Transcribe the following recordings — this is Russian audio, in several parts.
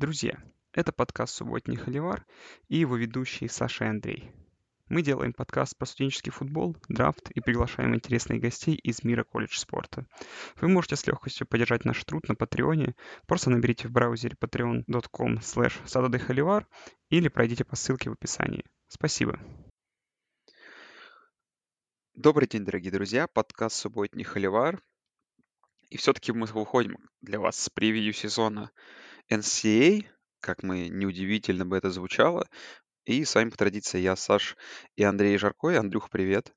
Друзья, это подкаст «Субботний холивар» и его ведущие Саша и Андрей. Мы делаем подкаст про студенческий футбол, драфт и приглашаем интересных гостей из мира колледж спорта. Вы можете с легкостью поддержать наш труд на Патреоне. Просто наберите в браузере patreon.com slash или пройдите по ссылке в описании. Спасибо. Добрый день, дорогие друзья. Подкаст «Субботний холивар». И все-таки мы выходим для вас с превью сезона NCA, как мы неудивительно бы это звучало. И с вами по традиции я, Саш и Андрей Жарко. И, Андрюх, привет.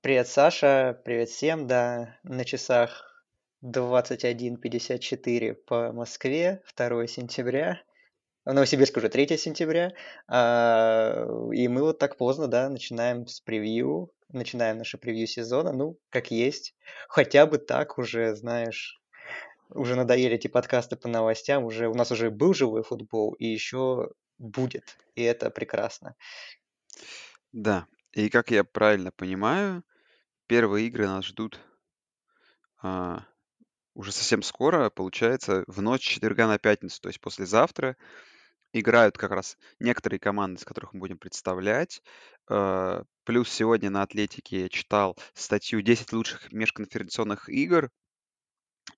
Привет, Саша. Привет всем. Да, на часах 21.54 по Москве, 2 сентября. В Новосибирске уже 3 сентября. А, и мы вот так поздно, да, начинаем с превью, начинаем наше превью сезона, ну, как есть. Хотя бы так уже, знаешь, уже надоели эти подкасты по новостям, уже у нас уже был живой футбол, и еще будет, и это прекрасно. Да, и как я правильно понимаю, первые игры нас ждут а, уже совсем скоро, получается, в ночь четверга на пятницу, то есть послезавтра. Играют как раз некоторые команды, с которых мы будем представлять. А, плюс сегодня на Атлетике я читал статью «10 лучших межконференционных игр».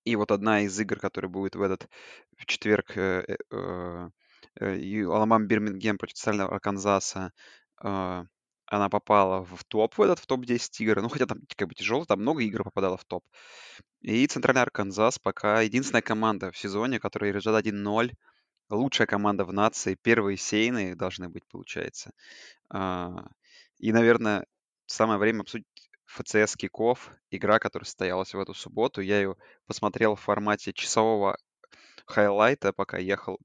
И вот одна из игр, которая будет в этот в четверг, э, э, э, э Аламам Бирмингем против Центрального Арканзаса, э, она попала в топ в этот, в топ-10 игр. Ну, хотя там как бы тяжело, там много игр попадало в топ. И Центральный Арканзас пока единственная команда в сезоне, которая лежит 1-0. Лучшая команда в нации. Первые сейны должны быть, получается. А, и, наверное, самое время обсудить ФЦС Киков, игра, которая состоялась в эту субботу. Я ее посмотрел в формате часового хайлайта, пока ехал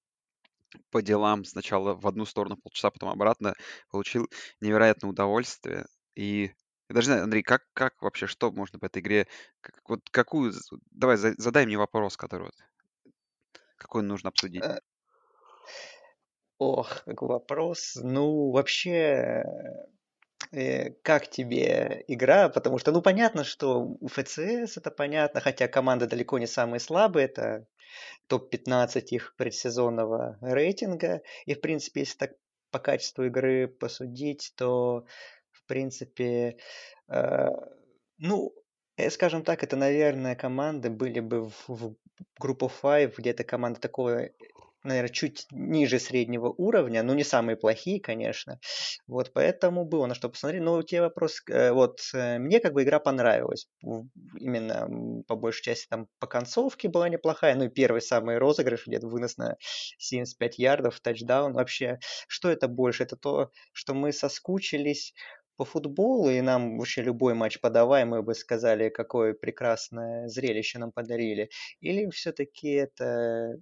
по делам сначала в одну сторону полчаса, потом обратно. Получил невероятное удовольствие. И я даже не знаю, Андрей, как, как вообще, что можно по этой игре, как, вот какую, давай задай мне вопрос, который вот, какой нужно обсудить. Э, ох, какой вопрос. Ну, вообще, как тебе игра? Потому что, ну, понятно, что у ФЦС это понятно, хотя команда далеко не самые слабые, это топ-15 их предсезонного рейтинга. И, в принципе, если так по качеству игры посудить, то, в принципе, э, ну, э, скажем так, это, наверное, команды были бы в, в группу 5, где-то команда такого наверное, чуть ниже среднего уровня, ну, не самые плохие, конечно. Вот, поэтому было на что посмотреть. Но у тебя вопрос, э, вот, э, мне как бы игра понравилась. Именно по большей части там по концовке была неплохая. Ну, и первый самый розыгрыш, где-то вынос на 75 ярдов, тачдаун. Вообще, что это больше? Это то, что мы соскучились по футболу, и нам вообще любой матч подавай, мы бы сказали, какое прекрасное зрелище нам подарили. Или все-таки это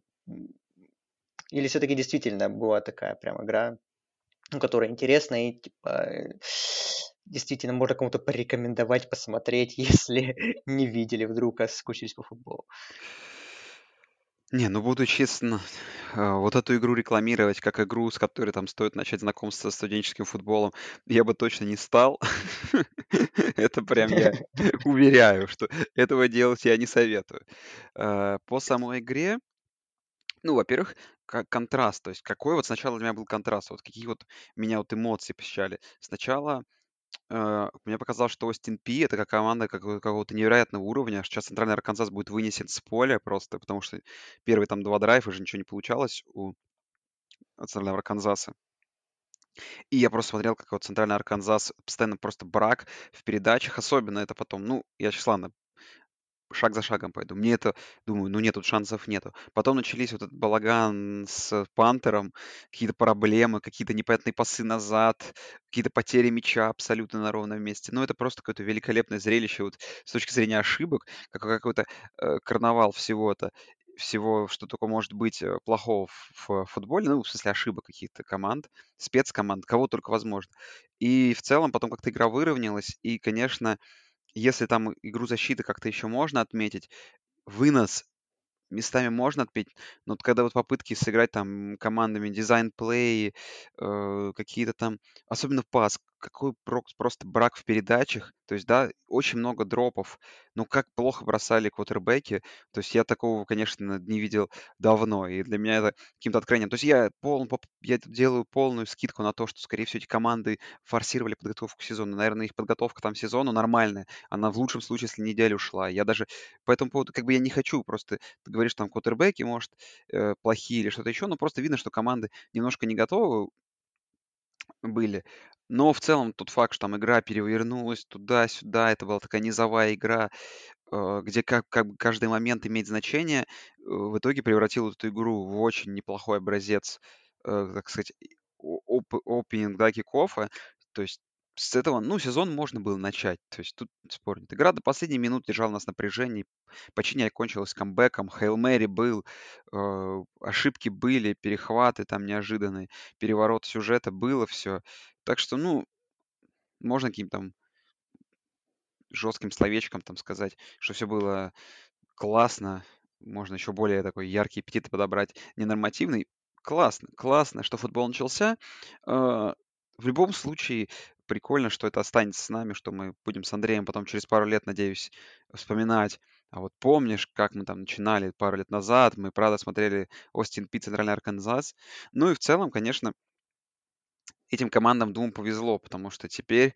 или все-таки действительно была такая прям игра, ну, которая интересная и типа действительно можно кому-то порекомендовать, посмотреть, если не видели вдруг, а скучились по футболу. Не, ну буду честно, а, вот эту игру рекламировать как игру, с которой там стоит начать знакомство с студенческим футболом, я бы точно не стал. Это прям я уверяю, что этого делать я не советую. А, по самой игре, ну, во-первых, как контраст, то есть какой вот сначала для меня был контраст, вот какие вот меня вот эмоции посещали. Сначала э, мне показалось, что Остин Пи это как команда какого- какого-то невероятного уровня. Сейчас Центральный Арканзас будет вынесен с поля просто, потому что первые там два драйва уже ничего не получалось у Центрального Арканзаса. И я просто смотрел, как вот Центральный Арканзас постоянно просто брак в передачах, особенно это потом, ну, я сейчас, ладно, шаг за шагом пойду. Мне это, думаю, ну нет, тут шансов нету. Потом начались вот этот балаган с Пантером, какие-то проблемы, какие-то непонятные пасы назад, какие-то потери мяча абсолютно на ровном месте. Ну, это просто какое-то великолепное зрелище вот с точки зрения ошибок, как какой-то э, карнавал всего-то всего, что только может быть э, плохого в, в футболе, ну, в смысле ошибок каких-то команд, спецкоманд, кого только возможно. И в целом потом как-то игра выровнялась, и, конечно, если там игру защиты как-то еще можно отметить, вынос местами можно отметить, но вот когда вот попытки сыграть там командами дизайн-плей, э, какие-то там, особенно в пас, какой просто брак в передачах. То есть, да, очень много дропов. Ну, как плохо бросали квотербеки. То есть я такого, конечно, не видел давно. И для меня это каким-то откровением. То есть я, пол, я делаю полную скидку на то, что, скорее всего, эти команды форсировали подготовку к сезону. Наверное, их подготовка там к сезону нормальная. Она в лучшем случае, если неделю ушла. Я даже по этому поводу, как бы я не хочу просто... Ты говоришь, там, квотербеки, может, э, плохие или что-то еще, но просто видно, что команды немножко не готовы были. Но в целом тот факт, что там игра перевернулась туда-сюда, это была такая низовая игра, э, где как, как бы каждый момент имеет значение, э, в итоге превратил эту игру в очень неплохой образец, э, так сказать, оп- опенинг, да, кикофа. То есть с этого, ну, сезон можно было начать. То есть тут спор нет. Игра до последней минуты держала нас в напряжении. Почти не окончилась камбэком. Хейл Мэри был, ошибки были, перехваты там неожиданные, переворот сюжета было все. Так что, ну, можно каким-то там жестким словечком там сказать, что все было классно. Можно еще более такой яркий эпитет подобрать. Ненормативный. Классно, классно, что футбол начался. Э, в любом случае, прикольно, что это останется с нами, что мы будем с Андреем потом через пару лет, надеюсь, вспоминать. А вот помнишь, как мы там начинали пару лет назад, мы, правда, смотрели Остин Пи, Центральный Арканзас. Ну и в целом, конечно, этим командам, думаю, повезло, потому что теперь,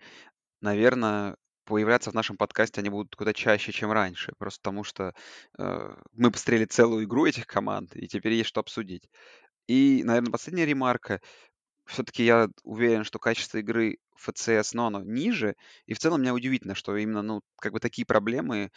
наверное, появляться в нашем подкасте они будут куда чаще, чем раньше. Просто потому что э, мы посмотрели целую игру этих команд, и теперь есть что обсудить. И, наверное, последняя ремарка все-таки я уверен, что качество игры ФЦС, но оно ниже. И в целом меня удивительно, что именно, ну, как бы такие проблемы,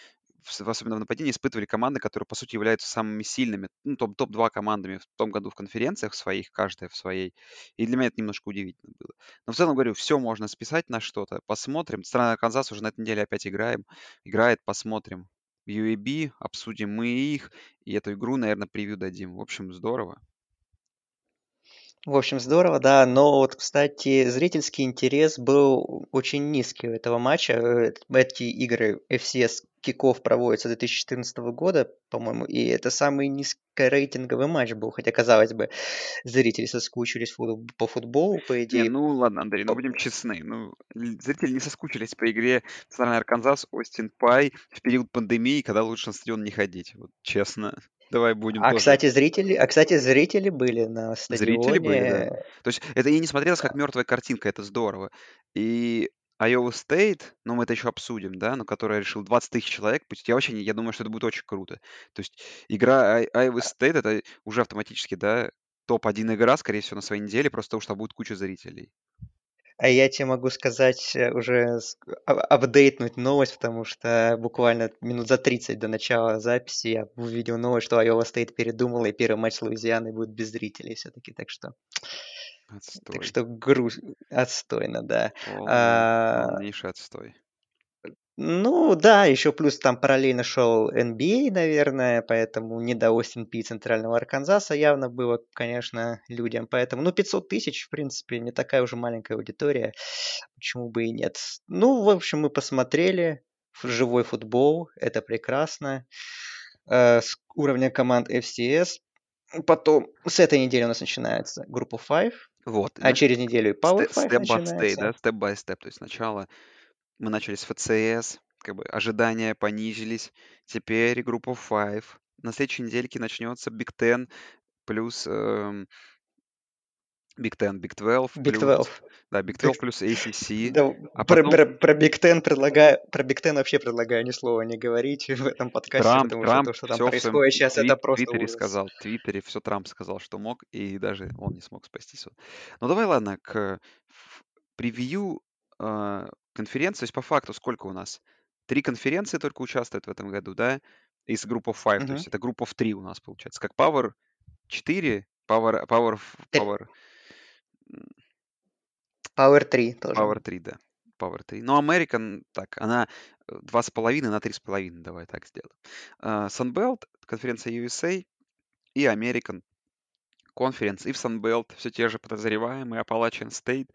в, особенно в нападении, испытывали команды, которые, по сути, являются самыми сильными, ну, топ- топ-2 командами в том году в конференциях своих, каждая в своей. И для меня это немножко удивительно было. Но в целом, говорю, все можно списать на что-то. Посмотрим. Страна Канзас уже на этой неделе опять играем. Играет, посмотрим. UAB, обсудим мы их, и эту игру, наверное, превью дадим. В общем, здорово. В общем, здорово, да. Но вот, кстати, зрительский интерес был очень низкий у этого матча. Э, эти игры FCS киков проводятся с 2014 года, по-моему, и это самый низкорейтинговый матч был, хотя, казалось бы, зрители соскучились по футболу, по идее. Не, ну ладно, Андрей, ну будем честны. Ну, зрители не соскучились по игре Центральный Арканзас, Остин Пай в период пандемии, когда лучше на стадион не ходить. Вот честно. Давай будем А, тоже. кстати, зрители, а, кстати, зрители были на Зрители были, да. стадионе. То есть это и не смотрелось как мертвая картинка, это здорово. И Iowa State, ну, мы это еще обсудим, да, но которая решил 20 тысяч человек пустить, я вообще не, я думаю, что это будет очень круто. То есть игра I- Iowa State это уже автоматически, да, топ-1 игра, скорее всего, на своей неделе, просто потому что будет куча зрителей. А я тебе могу сказать, э, уже а- апдейтнуть новость, потому что буквально минут за 30 до начала записи я увидел новость, что Iowa State передумала, и первый матч с Луизианой будет без зрителей все-таки. Так что, так Отстой. что груз... отстойно, да. Полный, А, полнейший отстой. Ну да, еще плюс там параллельно шел NBA, наверное, поэтому не до Остин Пи Центрального Арканзаса явно было, конечно, людям. Поэтому, ну, 500 тысяч, в принципе, не такая уже маленькая аудитория, почему бы и нет. Ну, в общем, мы посмотрели живой футбол, это прекрасно. Э, С уровня команд FCS. Потом с этой недели у нас начинается группа 5, Вот, а знаешь, через неделю и Power 5 степ by степ, начинается. да, степ by степ. То есть сначала мы начали с ФЦС, как бы ожидания понизились, теперь группа 5. На следующей недельке начнется Big Ten плюс эм, Big Ten, Big 12 Big плюс, 12. да, Big 12 плюс ACC, Да, а про, потом про, про Big Ten предлагаю, про Big Ten вообще предлагаю ни слова не говорить в этом подкасте, Трамп, потому что Трамп то, что там происходит сейчас, это твит- просто твиттере ужас. сказал, в твиттере все Трамп сказал, что мог, и даже он не смог спастись. Ну давай, ладно, к превью э, конференции, то есть по факту сколько у нас? Три конференции только участвуют в этом году, да, из группы 5, то Мгм. есть это группа в 3 у нас получается, как Power 4, Power, Power, Power, Power 3 тоже. Power 3, да. Power 3. Но American, так, она э, два с половиной на три с половиной, давай так сделаем. А, Sunbelt, конференция USA и American Conference, и в Sunbelt все те же подозреваемые, Appalachian State.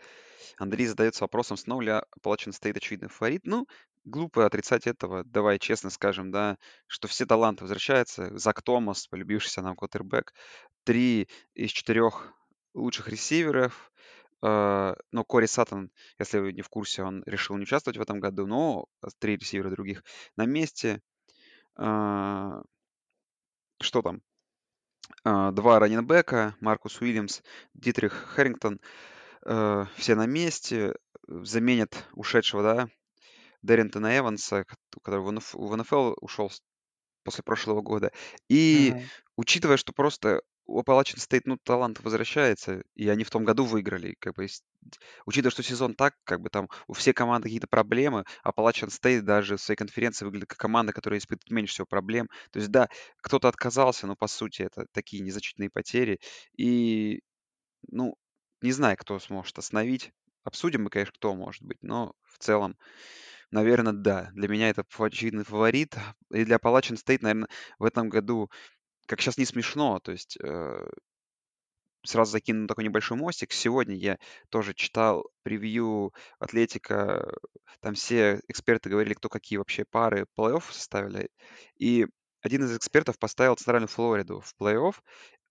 Андрей задается вопросом, снова ли Appalachian State очевидный фаворит. Ну, глупо отрицать этого. Давай честно скажем, да, что все таланты возвращаются. Зак Томас, полюбившийся нам квотербек, три из четырех лучших ресиверов, Э, но Кори Саттон, если вы не в курсе, он решил не участвовать в этом году, но три ресивера других на месте. Э, что там? Э, два раненбека, Маркус Уильямс, Дитрих Харрингтон, э, все на месте, заменят ушедшего, да, Дэринтона Эванса, который в НФ в НФЛ ушел после прошлого года. И Мгм. учитывая, что просто у Appalachian State, ну, талант возвращается, и они в том году выиграли, как бы, учитывая, что сезон так, как бы там у всех команд какие-то проблемы, Appalachian State даже в своей конференции выглядит как команда, которая испытывает меньше всего проблем. То есть, да, кто-то отказался, но по сути это такие незначительные потери. И, ну, не знаю, кто сможет остановить. Обсудим мы, конечно, кто может быть, но в целом Наверное, да. Для меня это очевидный фаворит. И для Appalachian State, наверное, в этом году, как сейчас не смешно, то есть, э, сразу закину такой небольшой мостик. Сегодня я тоже читал превью Атлетика. Там все эксперты говорили, кто какие вообще пары плей-офф составили. И один из экспертов поставил Центральную Флориду в плей-офф,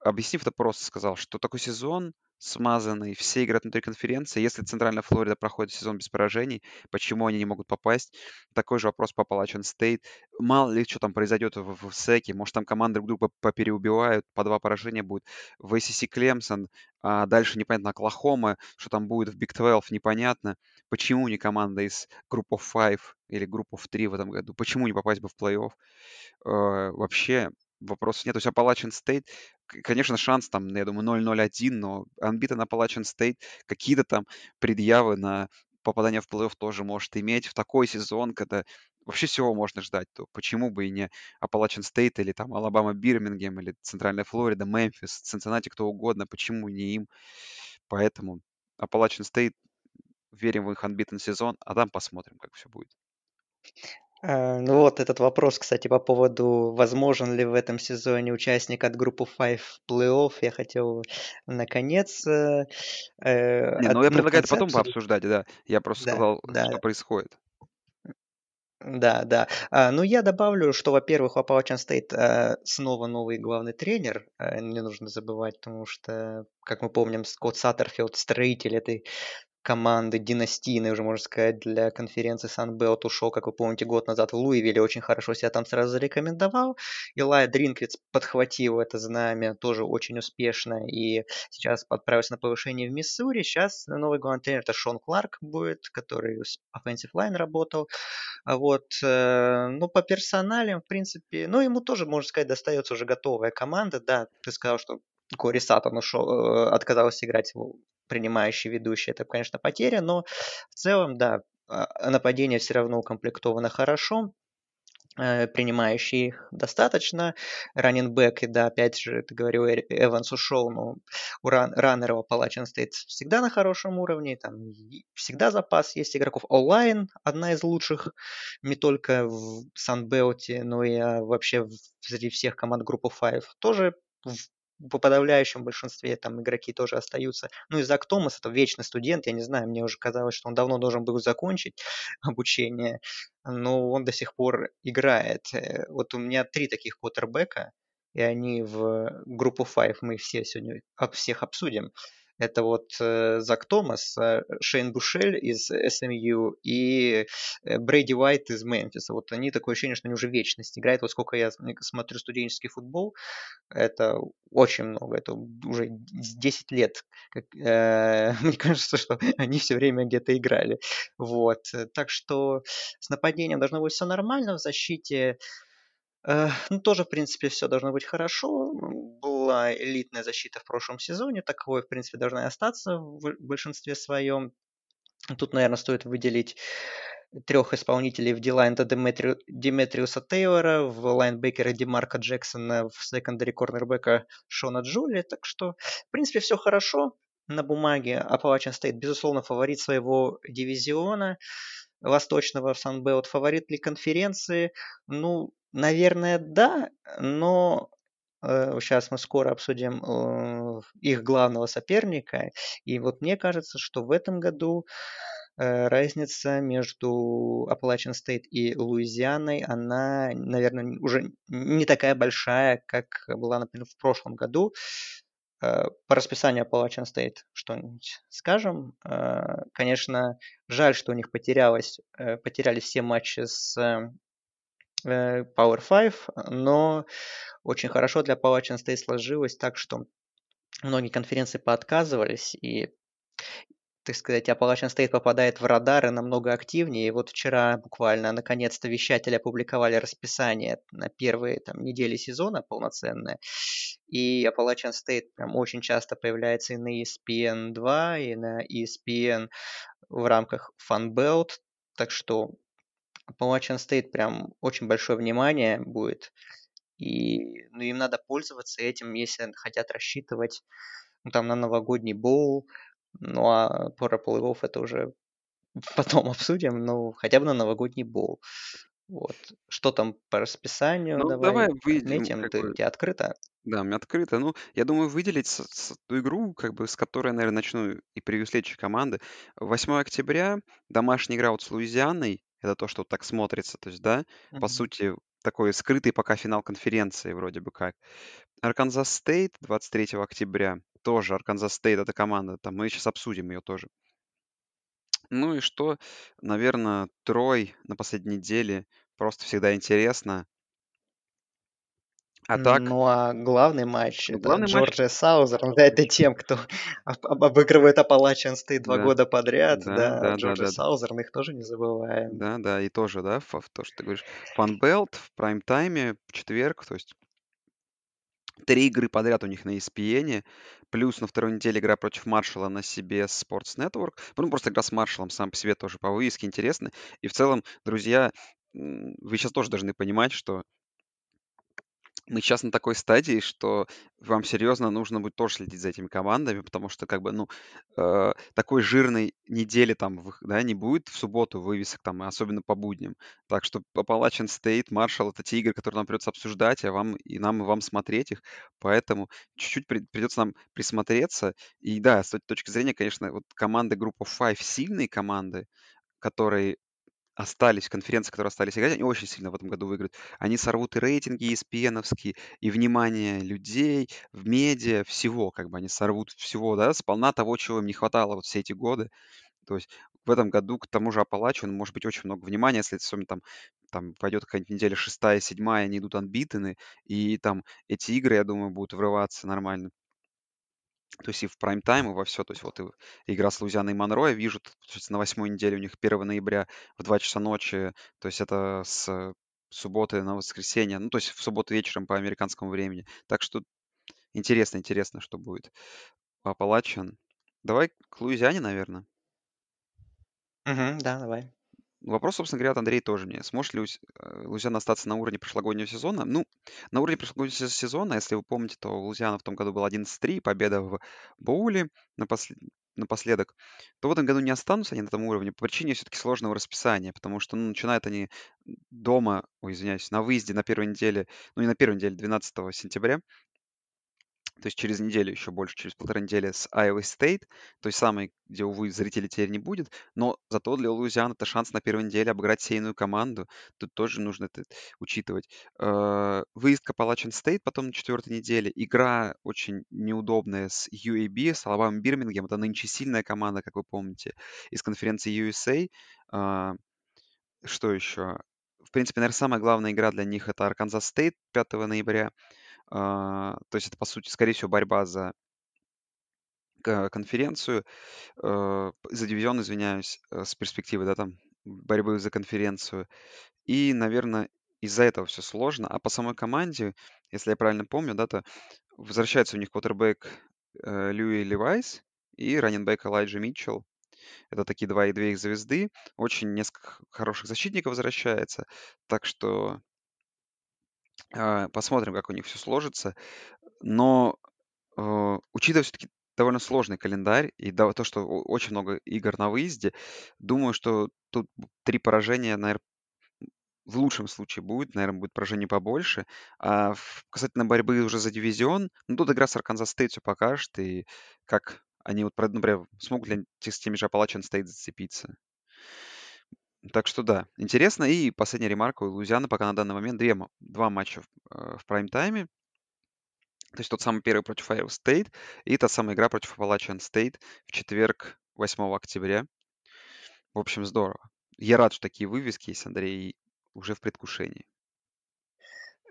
объяснив это просто, сказал, что такой сезон смазанный, все играют внутри конференции. Если Центральная Флорида проходит сезон без поражений, почему они не могут попасть? Такой же вопрос по Appalachian Стейт. Мало ли, что там произойдет в, в СЭКе. Может, там команды друг друга попереубивают, по два поражения будет. В ACC Клемсон, а дальше непонятно, Оклахома, что там будет в Big 12, непонятно. Почему не команда из группы of 5 или группы of 3 в этом году? Почему не попасть бы в плей-офф? Э, вообще вопросов нет. То есть Appalachian State, конечно, шанс там, я думаю, 0-0-1, но Unbeaten Appalachian State какие-то там предъявы на попадание в плей-офф тоже может иметь в такой сезон, когда вообще всего можно ждать, то почему бы и не Appalachian State или там Алабама Бирмингем или Центральная Флорида, Мемфис, Цинциннати, кто угодно, почему не им. Поэтому Appalachian State, верим в их unbeaten сезон, а там посмотрим, как все будет. А, Ну вот этот вопрос, кстати, по поводу, возможен ли в этом сезоне участник от группы 5 в плей-офф, я хотел наконец э, э, Не, ну я предлагаю это потом пообсуждать, да. Я просто Да, сказал, да, что происходит. да, да. А, ну, я добавлю, что, во-первых, у Appalachian State э, снова новый главный тренер, э, не нужно забывать, потому что, как мы помним, Скотт Саттерфилд, строитель этой команды династийной, уже можно сказать, для конференции Sunbelt ушел, как вы помните, год назад в Луивилле, очень хорошо себя там сразу зарекомендовал. Илай Дринквиц подхватил это знамя тоже очень успешно и сейчас отправился на повышение в Миссури. Сейчас новый главный тренер это Шон Кларк будет, который с offensive line работал. А вот, э, ну, по персоналям, в принципе, ну, ему тоже, можно сказать, достается уже готовая команда. Да, ты сказал, что Кори Саттон ушел, э, отказался играть в принимающий ведущий. Это, конечно, потеря, но в целом, да, а, нападение все равно укомплектовано хорошо э, принимающий их достаточно. Раннинбэк, и да, опять же, ты говорил, Эванс ушел, но у ран, у Appalachian State всегда на хорошем уровне, там всегда запас есть игроков. Онлайн одна из лучших не только в Санбелте, но и а, вообще в- среди всех команд группы 5. Тоже в по подавляющем большинстве там игроки тоже остаются. Ну и Зак Томас это вечный студент, я не знаю, мне уже казалось, что он давно должен был закончить обучение, но он до сих пор играет. Э, Вот у меня три таких квотербека, и они в группу 5 мы все сегодня всех обсудим. Это вот э, Зак Томас, э, Шейн Бушель из SMU и э, Брейди Уайт из Мемфиса. Вот они такое ощущение, что они уже вечность играют. Вот сколько я см- смотрю студенческий футбол, это очень много. Это уже 10 лет. Как, э, мне кажется, что они все время где-то играли. Вот. Так что с нападением должно быть все нормально. В защите Э, ну, тоже, в принципе, все должно быть хорошо. Была элитная защита в прошлом сезоне, таковой, в принципе, должна и остаться в большинстве своем. Тут, наверное, стоит выделить трех исполнителей в Дилайн это Деметри... Диметриуса Тейлора, в лайнбекера Демарка Джексона, в секондаре корнербека Шона Джули. Так что, в принципе, все хорошо на бумаге. Appalachian State, безусловно, фаворит своего дивизиона восточного Санбелт. Фаворит ли конференции? Ну, наверное, да, но сейчас мы скоро обсудим э, их главного соперника. И вот мне кажется, что в этом году э, разница между Appalachian State и Луизианой, она, наверное, уже не такая большая, как была, например, в прошлом году. Э, по расписанию Appalachian State что-нибудь скажем. Э, конечно, жаль, что у них потерялось, э, потерялись все матчи с Power 5, но очень хорошо для Appalachian State сложилось так, что многие конференции поотказывались, и так сказать, Appalachian State попадает в радары намного активнее. И вот вчера буквально, наконец-то, вещатели опубликовали расписание на первые там, недели сезона полноценное. И Appalachian State прям очень часто появляется и на ESPN 2, и на ESPN в рамках Funbelt. Так что Appalachian State прям очень большое внимание будет. И ну, им надо пользоваться этим, если хотят рассчитывать ну, там, на новогодний боул, ну а про плей это уже потом обсудим, ну хотя бы на новогодний бол. Вот. Что там по расписанию? Ну, давай, давай выйдем, отметим. как Ты, бы, тебе открыто? да, у меня открыто. Ну, я думаю, выделить с- с- ту игру, как бы, с которой, наверное, начну и следующей команды. 8 октября, домашняя игра вот с Луизианой. Это то, что вот так смотрится, то есть, да, по Мгм. сути, такой скрытый пока финал конференции вроде бы как. Arkansas State 23 октября. Тоже Arkansas State это команда. Там мы сейчас обсудим ее тоже. Ну и что, наверное, Трой на последней неделе. Просто всегда интересно. А так, Ну а главный матч ну, главный матч, Georgia Southern. Да, это тем, кто об- об- обыгрывает Appalachian State два да, года подряд. да, Да, да, да, Джорджия да, Саузерн, их тоже не забываем. да, да, и тоже, да, ф- в то, что ты говоришь. Фанбелт в прайм-тайме в четверг, то есть три игры подряд у них на ESPN, плюс на второй неделе игра против Маршала на CBS Sports Network. Ну, просто игра с Маршалом сам по себе тоже по вывеске интересно. И в целом, друзья, вы сейчас тоже должны понимать, что мы сейчас на такой стадии, что вам серьезно нужно будет тоже следить за этими командами, потому что как бы, ну, э, такой жирной недели там, да, не будет в субботу вывесок там, и особенно по будням. Так что Appalachian State, Marshall— это те игры, которые нам придется обсуждать, а вам и нам и вам смотреть их, поэтому чуть-чуть при- придется нам присмотреться. И да, с точки зрения, конечно, вот команды группы Five сильные команды, которые остались, конференции, которые остались играть, они очень сильно в этом году выиграют. Они сорвут и рейтинги espn и внимание людей, в медиа, всего, как бы они сорвут всего, да, сполна того, чего им не хватало вот все эти годы. То есть в этом году к тому же Апалачу, может быть очень много внимания, если особенно там, там пойдет какая-нибудь неделя шестая, седьмая, они идут анбитаны, и там эти игры, я думаю, будут врываться нормально. То есть и в прайм-тайм, и во все. То есть вот и игра с Лузианой и Монро, я вижу, то есть на восьмой неделе у них 1 ноября в 2 часа ночи, то есть это с субботы на воскресенье, ну, то есть в субботу вечером по американскому времени. Так что интересно, интересно, что будет. Апалачан. Давай к Луизиане, наверное. Мгм, да, давай. Вопрос, собственно говоря, от Андрея тоже мне. Сможет ли Луз- э, остаться на уровне прошлогоднего сезона? Ну, на уровне прошлогоднего сезона, если вы помните, то у Лузиана в том году был 11-3, победа в Боуле напослед- напоследок, то в этом году не останутся они на этом уровне по причине все-таки сложного расписания, потому что ну, начинают они дома, ой, извиняюсь, на выезде на первой неделе, ну не на первой неделе, 12 сентября, то есть через неделю, еще больше, через полторы недели с Iowa State, той самой, где, увы, зрителей теперь не будет, но зато для Луизианы это шанс на первой неделе обыграть сейную команду, тут тоже нужно это учитывать. Э, Выезд к Appalachian State потом на четвертой неделе, игра очень неудобная с UAB, с Алабама Бирмингем, это нынче сильная команда, как вы помните, из конференции USA. А, Что еще? В принципе, наверное, самая главная игра для них это Arkansas State 5 ноября. А, то есть это, по сути, скорее всего, борьба за конференцию, э, за дивизион, извиняюсь, э, с перспективы, да, там, борьбы за конференцию. И, наверное, из-за этого все сложно. А по самой команде, если я правильно помню, да, то возвращается у них квотербек э, Льюи Левайс и раннинбек Элайджа Митчелл. Это такие два и две их звезды. Очень несколько хороших защитников возвращается. Так что посмотрим, как у них все сложится. Но э, учитывая все-таки довольно сложный календарь и то, что очень много игр на выезде, думаю, что тут три поражения, наверное, в лучшем случае будет, наверное, будет поражений побольше. А касательно борьбы уже за дивизион, ну, тут игра с Арканзас Стейт все покажет, и как они, вот, например, смогут ли они с теми же Appalachian State зацепиться. Так что да, интересно. И последняя ремарка у Луизианы пока на данный момент две, два матча в, э, в прайм-тайме. То есть тот самый первый против Iowa State и та самая игра против Appalachian State в четверг, 8 октября. В общем, здорово. Я рад, что такие вывески есть, Андрей, уже в предвкушении.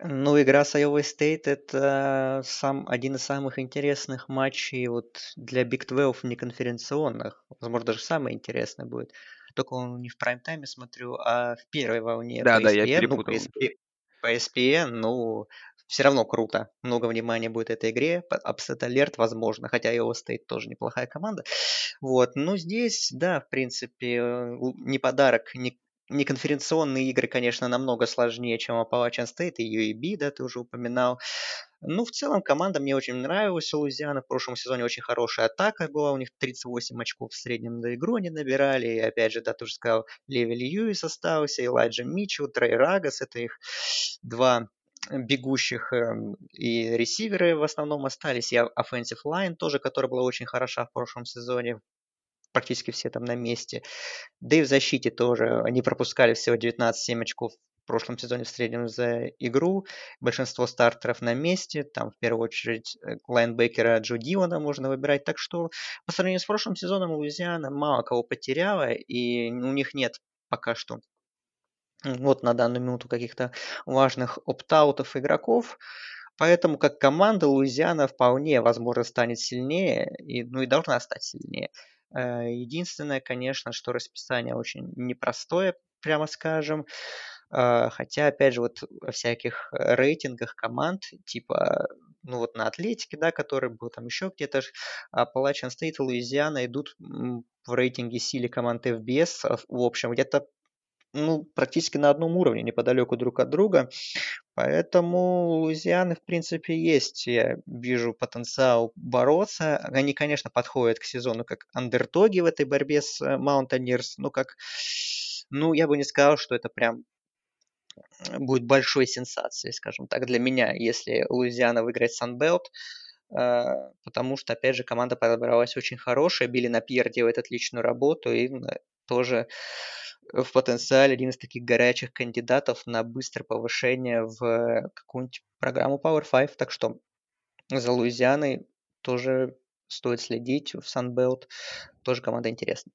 Ну, игра с Iowa State– это сам, один из самых интересных матчей вот для Big 12 неконференционных. Возможно, даже самый интересный будет. Только он не в прайм-тайме смотрю, а в первой волне Да, по да, я ESPN. Ну, по перепутал. ESPN, по ESPN, ну, все равно круто. Много внимания будет этой игре. Upset Alert, возможно, хотя Iowa State тоже неплохая команда. Вот, ну здесь, да, в принципе, не подарок, не не конференционные игры, конечно, намного сложнее, чем Appalachian State и UAB, да, ты уже упоминал. Ну, в целом, команда мне очень нравилась, Луизиана. В прошлом сезоне очень хорошая атака была, у них 38 очков в среднем за игру они набирали. И опять же, да, ты уже сказал, Леви Льюис остался, Элайджа Митчелл, Трей Рагас, это их два бегущих эм, и ресиверы в основном остались, и offensive line тоже, которая была очень хороша в прошлом сезоне, практически все там на месте. Да и в защите тоже. Они пропускали всего 19-7 очков в прошлом сезоне в среднем за игру. Большинство стартеров на месте. Там в первую очередь э, лайнбекера Джо Дилана можно выбирать. Так что по сравнению с прошлым сезоном Луизиана мало кого потеряла. И у них нет пока что вот на данную минуту каких-то важных опт-аутов игроков. Поэтому как команда Луизиана вполне, возможно, станет сильнее, и, ну и должна стать сильнее. Э, единственное, конечно, что расписание очень непростое, прямо скажем. Э, хотя, опять же, вот во всяких рейтингах команд, типа, ну вот на Атлетике, да, который был там еще где-то, Appalachian State и Луизиана идут в рейтинге силе команд FBS, а, в общем, где-то ну, практически на одном уровне, неподалеку друг от друга. Поэтому у Луизианы, в принципе, есть, я вижу, потенциал бороться. Они, конечно, подходят к сезону как андертоги в этой борьбе с Маунтайнерс, но как, ну, я бы не сказал, что это прям будет большой сенсацией, скажем так, для меня, если Луизиана выиграет Санбелт, э, потому что, опять же, команда подобралась очень хорошая, Билли Напьер делает отличную работу, и тоже в потенциале один из таких горячих кандидатов на быстрое повышение в какую-нибудь программу Power 5. Так что за Луизианой тоже стоит следить. В Sun Belt тоже команда интересная.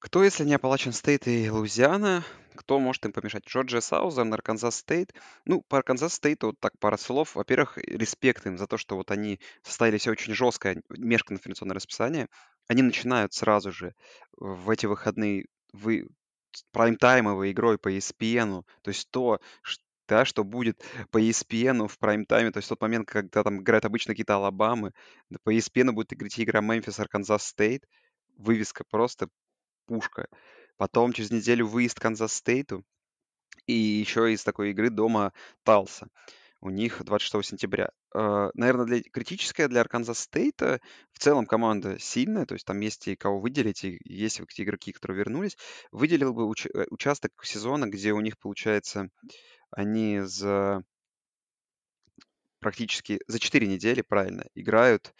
Кто, если не Appalachian State и Луизиана, кто может им помешать? Georgia Southern, Arkansas State. Ну, по Arkansas State у вот так пара слов. Во-первых, респект им за то, что вот они составили себе очень жесткое межконференционное расписание они начинают сразу же в эти выходные вот прайм-таймовой игрой по ESPN, то есть то, да, что будет по ESPN в прайм-тайме, то есть тот момент, когда там играют обычно какие-то Алабамы, по ESPN будет играть игра Мемфис, Arkansas State, вывеска просто пушка. Потом через неделю выезд Kansas State у, и еще из такой игры дома Талса у них 26 сентября. Э, Наверное, для, критическая для Arkansas State а. В целом команда сильная, то есть там есть и кого выделить, и есть те игроки, которые вернулись. Выделил бы уч- э, участок сезона, где у них, получается, они за практически за 4 недели, правильно, играют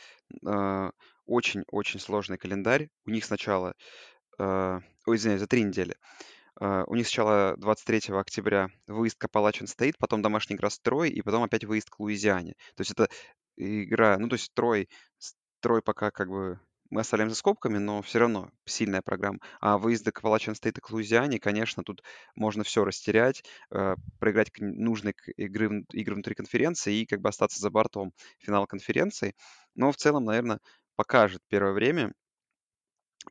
э, очень-очень сложный календарь. У них сначала, ой, извиняюсь, за 3 недели. А, у них сначала 23 октября выезд к Appalachian State, потом домашний игра с Трой, и потом опять выезд к Луизиане. То есть это игра, ну то есть Трой, Трой пока как бы мы оставляем за скобками, но все равно сильная программа. А выезды к Appalachian State и к Луизиане, конечно, тут можно все растерять, э, проиграть нужные игры, игры внутри конференции и как бы остаться за бортом финала конференции. Но в целом, наверное, покажет первое время.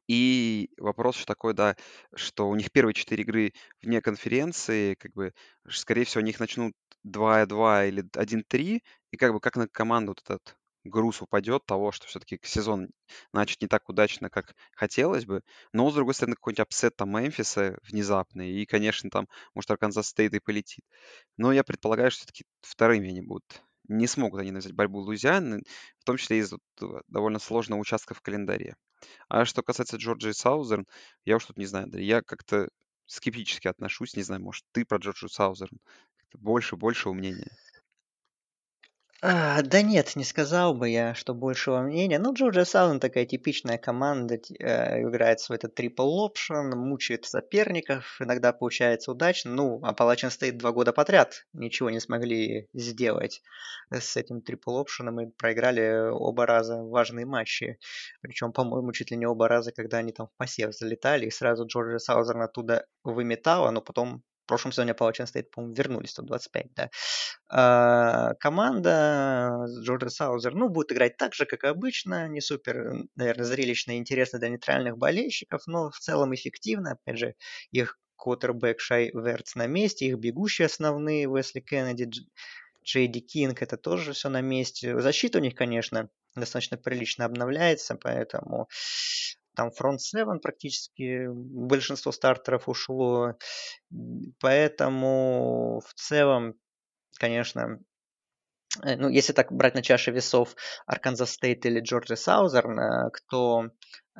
И вопрос еще такой, да, что у них первые четыре игры вне конференции, как бы, скорее всего, они их начнут 2-2 или 1-3, и как бы как на команду вот этот груз упадет того, что все-таки сезон начать не так удачно, как хотелось бы. Но, с другой стороны, какой-нибудь upset там Мемфиса внезапный, и, конечно, там, может, Арканзас Стейт и полетит. Но я предполагаю, что все-таки вторыми они будут. Не смогут они навязать борьбу Луизианы, в том числе из довольно сложного участка в календаре. А что касается Джорджии Саузерн, я уж тут не знаю, да, я как-то скептически отношусь, не знаю, может, ты про Джорджию Саузерн больше, больше мнения. А, да нет, не сказал бы я, что большего мнения. Ну, Джорджия Саузен такая типичная команда, э, играет свой этот трипл опшен, мучает соперников, иногда получается удачно. Ну, а Appalachian стоит два года подряд ничего не смогли сделать с этим трипл опшеном и проиграли оба раза важные матчи. Причем, по-моему, чуть ли не оба раза, когда они там в посев залетали, и сразу Джорджия Саузерн оттуда выметала, но потом в прошлом сезоне Appalachian State, по-моему, вернулись 125, да. А, команда Джорджа Саузер, ну, будет играть так же, как обычно, не супер, наверное, зрелищно и интересно для нейтральных болельщиков, но в целом эффективно, опять же, их квотербек Шай Вертс на месте, их бегущие основные Уэсли Кеннеди, Джейди Кинг, это тоже все на месте. Защита у них, конечно, достаточно прилично обновляется, поэтому там фронт 7 практически большинство стартеров ушло. Поэтому в целом, конечно, э, ну, если так брать на чаше весов Арканзас Стейт или Джорджия Саузерн, кто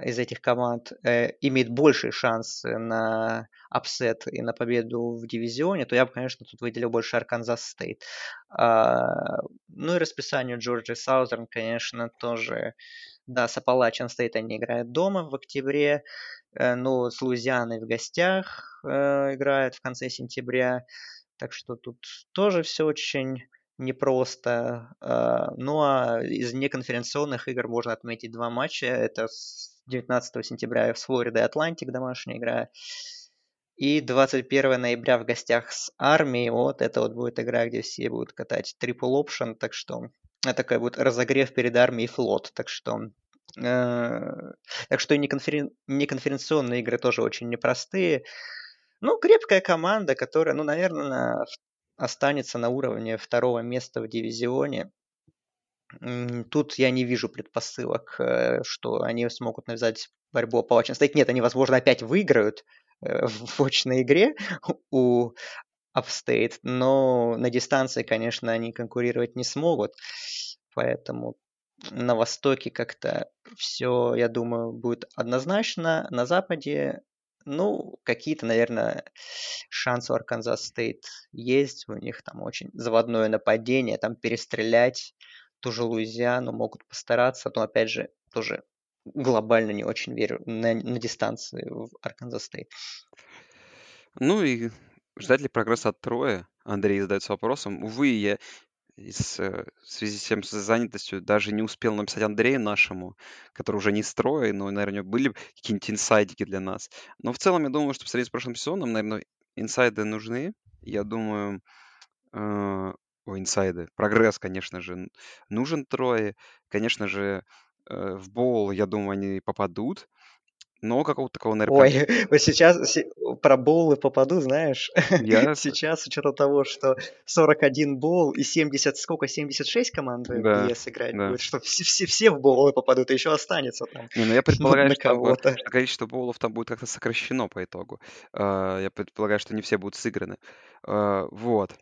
из этих команд э, имеет больший шанс на upset и на победу в дивизионе, то я бы, конечно, тут выделил больше Арканзас Стейт. А, ну и расписание Джорджии Саузерн, конечно, тоже да, с Апалачин стоит, они играют дома в октябре. Ну, с Луизианой в гостях э, играют в конце сентября. Так что тут тоже все очень непросто. Э, ну а из неконференционных игр можно отметить два матча. Это с 19 сентября с Флоридой Атлантик домашняя игра. И 21 ноября в гостях с армией. Вот это вот будет игра, где все будут катать triple option. Так что это такая будет разогрев перед армией флот. Так что Э, так что и неконферен... неконференционные игры тоже очень непростые. Ну, крепкая команда, которая, ну, наверное, останется на уровне второго места в дивизионе. Тут я не вижу предпосылок, э, что они смогут навязать борьбу Appalachian State. Нет, они, возможно, опять выиграют э, в очной игре у Upstate, но на дистанции, конечно, они конкурировать не смогут. Поэтому на Востоке как-то все, я думаю, будет однозначно. На Западе, ну, какие-то, наверное, шансы у Арканзас Стейт есть. У них там очень заводное нападение, там перестрелять ту же Луизиану могут постараться. Но, опять же, тоже глобально не очень верю на, на дистанции в Арканзас Стейт. Ну и ждать ли прогресса от Троя? Андрей задается вопросом. Увы, я из, э, в связи с тем, с занятостью даже не успел написать Андрею нашему, который уже не строит, но, наверное, были какие-нибудь инсайдики для нас. Но в целом, я думаю, что в сравнении с прошлым сезоном, наверное, инсайды нужны. Я думаю, э, о, инсайды. Прогресс, конечно же, нужен Трое. Конечно же, э, в боул, я думаю, они попадут. Но какого-то такого, наверное, Ой, вот сейчас про боулы попаду, знаешь. Я... сейчас, с учетом того, что 41 боул и 70, сколько, 76 команд в да, BS играть да. будет, что все, все, все в боулы попадут, и еще останется там. Не, ну я предполагаю, что, что количество боулов там будет как-то сокращено по итогу. Uh, я предполагаю, что не все будут сыграны. Э, вот.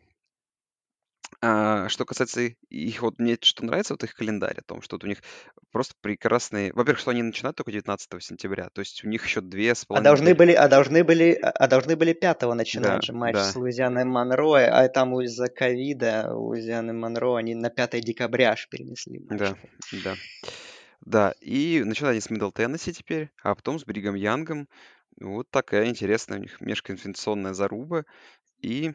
А, что касается их, вот мне что нравится вот их календарь, о том, что вот у них просто прекрасные... Во-первых, что они начинают только 19 сентября, то есть у них еще две с А должны были, а должны были, а должны были 5 начинать Да, же матч да, с Луизианой Монро, а там из-за ковида Луизианы Монро они на 5 декабря аж перенесли матч. да, да. Да, и начинают они с Мидл Теннесси теперь, а потом с Бригамом Янгом. Вот такая интересная у них межконференционная заруба. И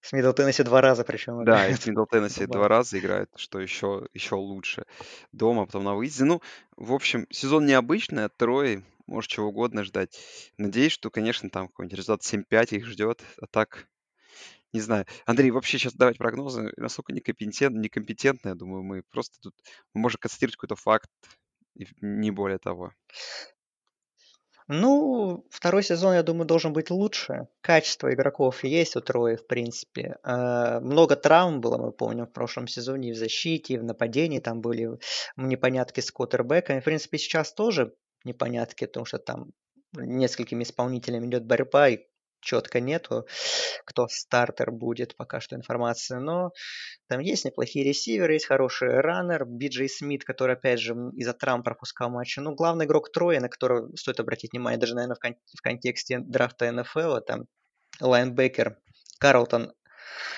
с Мидл Теннесси два раза причем Да, и с Мидл Теннесси два раза играет, что еще, еще лучше. Дома, потом на выезде. Ну, в общем, сезон необычный от Трои. Может, чего угодно ждать. Надеюсь, что, конечно, там какой-нибудь результат 7-5 их ждет. А так, не знаю. Андрей, вообще сейчас давать прогнозы насколько некомпетент, некомпетентно, я думаю, мы просто тут мы можем констатировать какой-то факт, не более того. Ну, второй сезон, я думаю, должен быть лучше. Качество игроков есть у Трои, в принципе. Э, много травм было, мы помним, в прошлом сезоне и в защите, и в нападении. Там были непонятки с квотербеками. В принципе, сейчас тоже непонятки, потому что там несколькими исполнителями идет борьба, и четко нету, кто стартер будет, пока что информация, но там есть неплохие ресиверы, есть хороший раннер, Биджей Смит, который, опять же, из-за травм пропускал матчи. Ну, главный игрок Троя, на которого стоит обратить внимание, даже, наверное, в, кон- в контексте драфта НФЛ, это лайнбекер Карлтон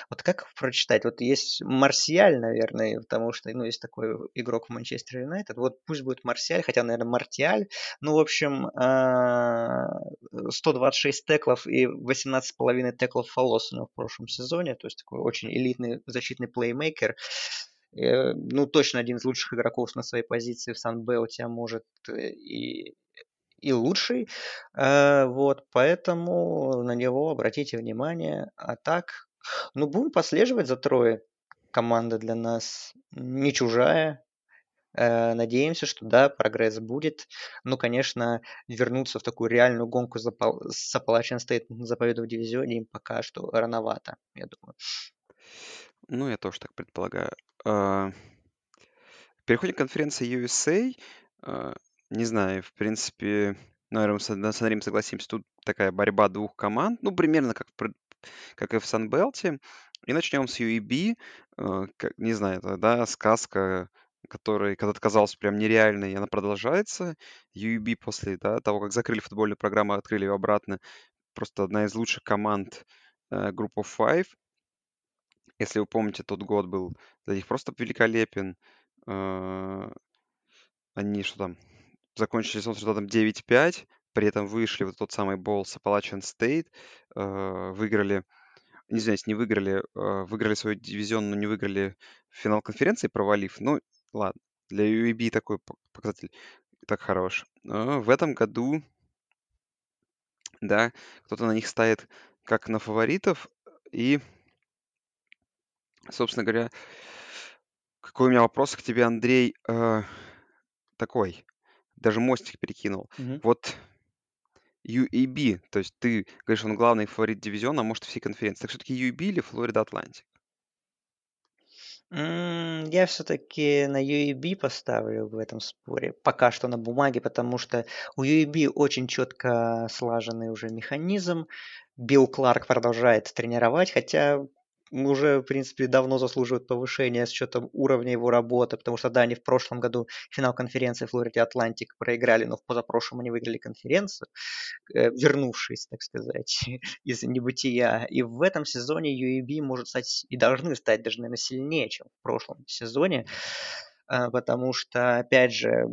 Вот как прочитать? Вот есть Марсиаль, наверное, потому что, ну, есть такой игрок в Манчестер Юнайтед. Вот пусть будет Марсиаль, хотя, наверное, Мартиаль. Ну, в общем, 126 а, теклов и 18,5 теклов фолос у него в прошлом сезоне. То есть такой очень элитный защитный плеймейкер. Э, ну, точно один из лучших игроков на своей позиции в Сан-Беоте, а может и и лучший. Э, вот, поэтому на него обратите внимание. А так, ну, будем послеживать за трое. Команда для нас не чужая. Э, надеемся, что да, прогресс будет. Ну, конечно, вернуться в такую реальную гонку за, с Appalachian State за победу в дивизионе им пока что рановато, я думаю. Ну, я тоже так предполагаю. А, переходим к конференции USA. А, не знаю, в принципе, наверное, с Андреем согласимся, тут такая борьба двух команд, ну, примерно как, как и в Санбелте. И начнем с UEB. Э, не знаю, это, да, сказка, которая когда-то казалась прям нереальной, она продолжается. UEB после да, того, как закрыли футбольную программу, открыли ее обратно, просто одна из лучших команд э, Group of Five. Если вы помните, тот год был для них просто великолепен. Э, они что там, закончили сезон с результатом 9-5, при этом вышли в тот самый болл с Appalachian State, э, выиграли, не знаю, не выиграли, э, выиграли свой дивизион, но не выиграли финал конференции, провалив. Ну, ладно, для UAB такой показатель так хорош. Но в этом году, да, кто-то на них ставит как на фаворитов, и, собственно говоря, какой у меня вопрос к тебе, Андрей, э, такой даже мостик перекинул. Мгм. Вот UAB, то есть ты говоришь, он главный фаворит дивизиона, а может всей конференции. Так все-таки UAB или Флорида Атлантик? Я все-таки на UAB поставлю в этом споре. Пока что на бумаге, потому что у UAB очень четко слаженный уже механизм. Билл Кларк продолжает тренировать, хотя уже, в принципе, давно заслуживают повышения с учетом уровня его работы, потому что, да, они в прошлом году финал конференции Флориде Атлантик проиграли, но в позапрошлом они выиграли конференцию, э, вернувшись, так сказать, из небытия. И в этом сезоне UAB может стать и должны стать даже, наверное, сильнее, чем в прошлом сезоне э, потому что, опять же,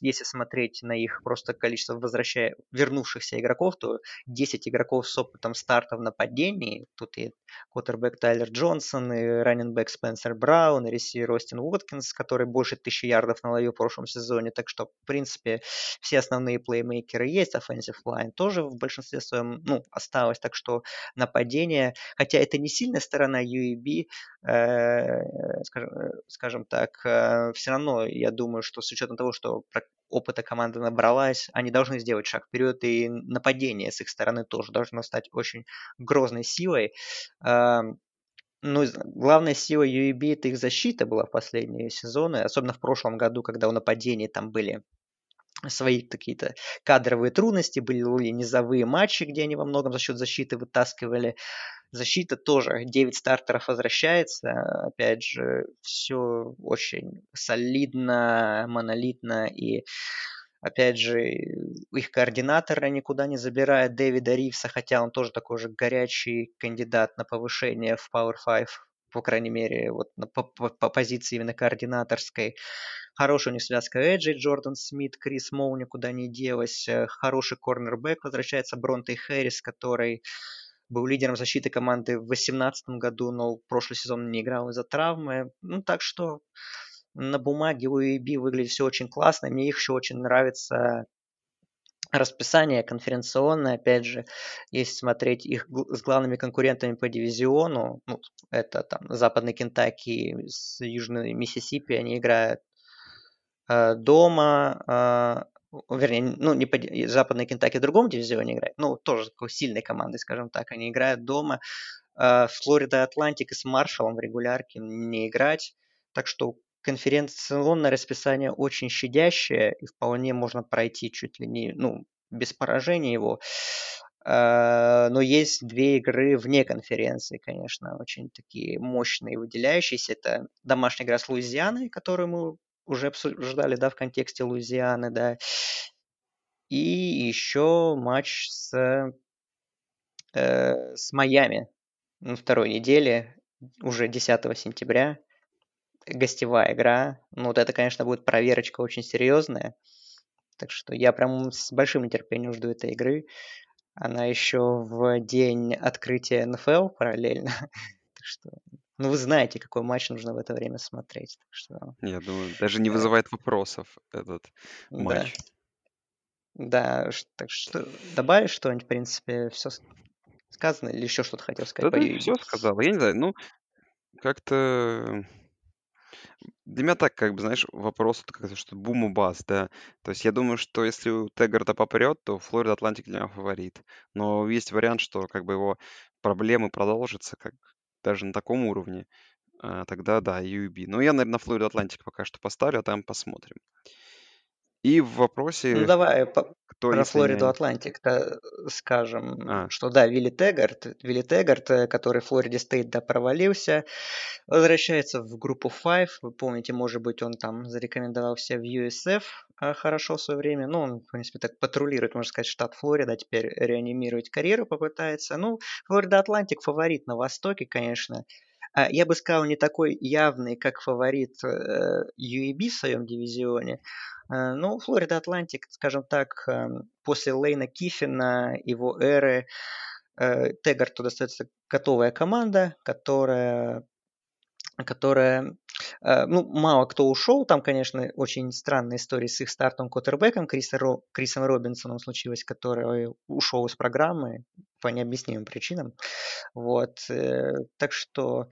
если смотреть на их просто количество возвращая, вернувшихся игроков, то 10 игроков с опытом старта в нападении, тут и квотербек Тайлер Джонсон, и раненбэк Спенсер Браун, и ресивер Остин Уоткинс, который больше тысячи ярдов наловил в прошлом сезоне, так что, в принципе, все основные плеймейкеры есть, offensive line тоже в большинстве своем, ну, осталось, так что нападение, хотя это не сильная сторона UEB, э, скажем, э, скажем так, э, все равно я думаю, что с учетом того, что опыта команда набралась, они должны сделать шаг вперед, и нападение с их стороны тоже должно стать очень грозной силой. Ну, главная сила UEB это их защита была в последние сезоны, особенно в прошлом году, когда у нападения там были свои какие-то кадровые трудности, были низовые матчи, где они во многом за счет защиты вытаскивали. Защита тоже, 9 стартеров возвращается, опять же, все очень солидно, монолитно и Опять же, их координатора никуда не забирает Дэвида Ривса, хотя он тоже такой же горячий кандидат на повышение в Power 5, по крайней мере, вот по, по, по позиции именно координаторской. Хорошая у них связка Эджи, Джордан Смит, Крис Моу никуда не делась. Хороший корнербэк возвращается Бронте Хэрис, который был лидером защиты команды в 2018 году, но прошлый сезон не играл из-за травмы. Ну, так что на бумаге у UAB выглядит все очень классно. Мне их еще очень нравится расписание конференционное, опять же, если смотреть их с главными конкурентами по дивизиону, ну, это там Западный Кентаки с Южной Миссисипи, они играют э, дома, э, вернее, ну, не по, Западный Кентаки в другом дивизионе играет, ну, тоже такой сильной командой, скажем так, они играют дома. Э, Флорида Атлантик с Маршалом в регулярке не играть, так что конференционное расписание очень щадящее, и вполне можно пройти чуть ли не, ну, без поражения его. Э, но есть две игры вне конференции, конечно, очень такие мощные, выделяющиеся. Это домашняя игра с Луизианой, которую мы уже обсуждали, да, в контексте Луизианы, да. И еще матч с, э, с Майами. на второй неделе, уже 10 сентября, гостевая игра. Ну, вот это, конечно, будет проверочка очень серьезная. Так что я прям с большим нетерпением жду этой игры. Она еще в день открытия НФЛ параллельно. так что, ну, вы знаете, какой матч нужно в это время смотреть. Так что, Я думаю, даже не вызывает вопросов этот да. матч. Да, ш- так что добавишь что-нибудь, в принципе, все сказано, или еще что-то хотел Да сказать по ты все сказал. Я не знаю, ну, как-то... Для меня так, как бы, знаешь, вопрос, как-то, что бум и бас, да. То есть я думаю, что если у Теггарта попрет, то Флорида Атлантик для меня фаворит. Но есть вариант, что как бы его проблемы продолжатся, как даже на таком уровне. А, тогда да, UAB. Но я, наверное, на Флорида Атлантик пока что поставлю, а там посмотрим. И в Ну, вопросе, давай по- кто, про Флориду не... Атлантик-то скажем, А, что да, Вилли Теггарт, Вилли Теггарт, э, который в Флориде Стейт да провалился, возвращается в группу 5. Вы помните, может быть, он там зарекомендовал себя в USF а, хорошо в свое время. Ну, он, в принципе, так патрулирует, можно сказать, штат Флорида, а теперь реанимировать карьеру попытается. Ну, Флорида Атлантик фаворит на Востоке, конечно. А, Я бы сказал, не такой явный, как фаворит э, UAB в своем дивизионе. Э, Ну, Флорида Атлантик, скажем так, эм, после Лейна Киффина, его эры, э, Теггарту достается готовая команда, которая которая, э, ну, мало кто ушел, там, конечно, очень странная история с их стартовым квотербеком Криса Ро- Крисом Робинсоном случилась, который ушел из программы по необъяснимым причинам. Вот, э, так что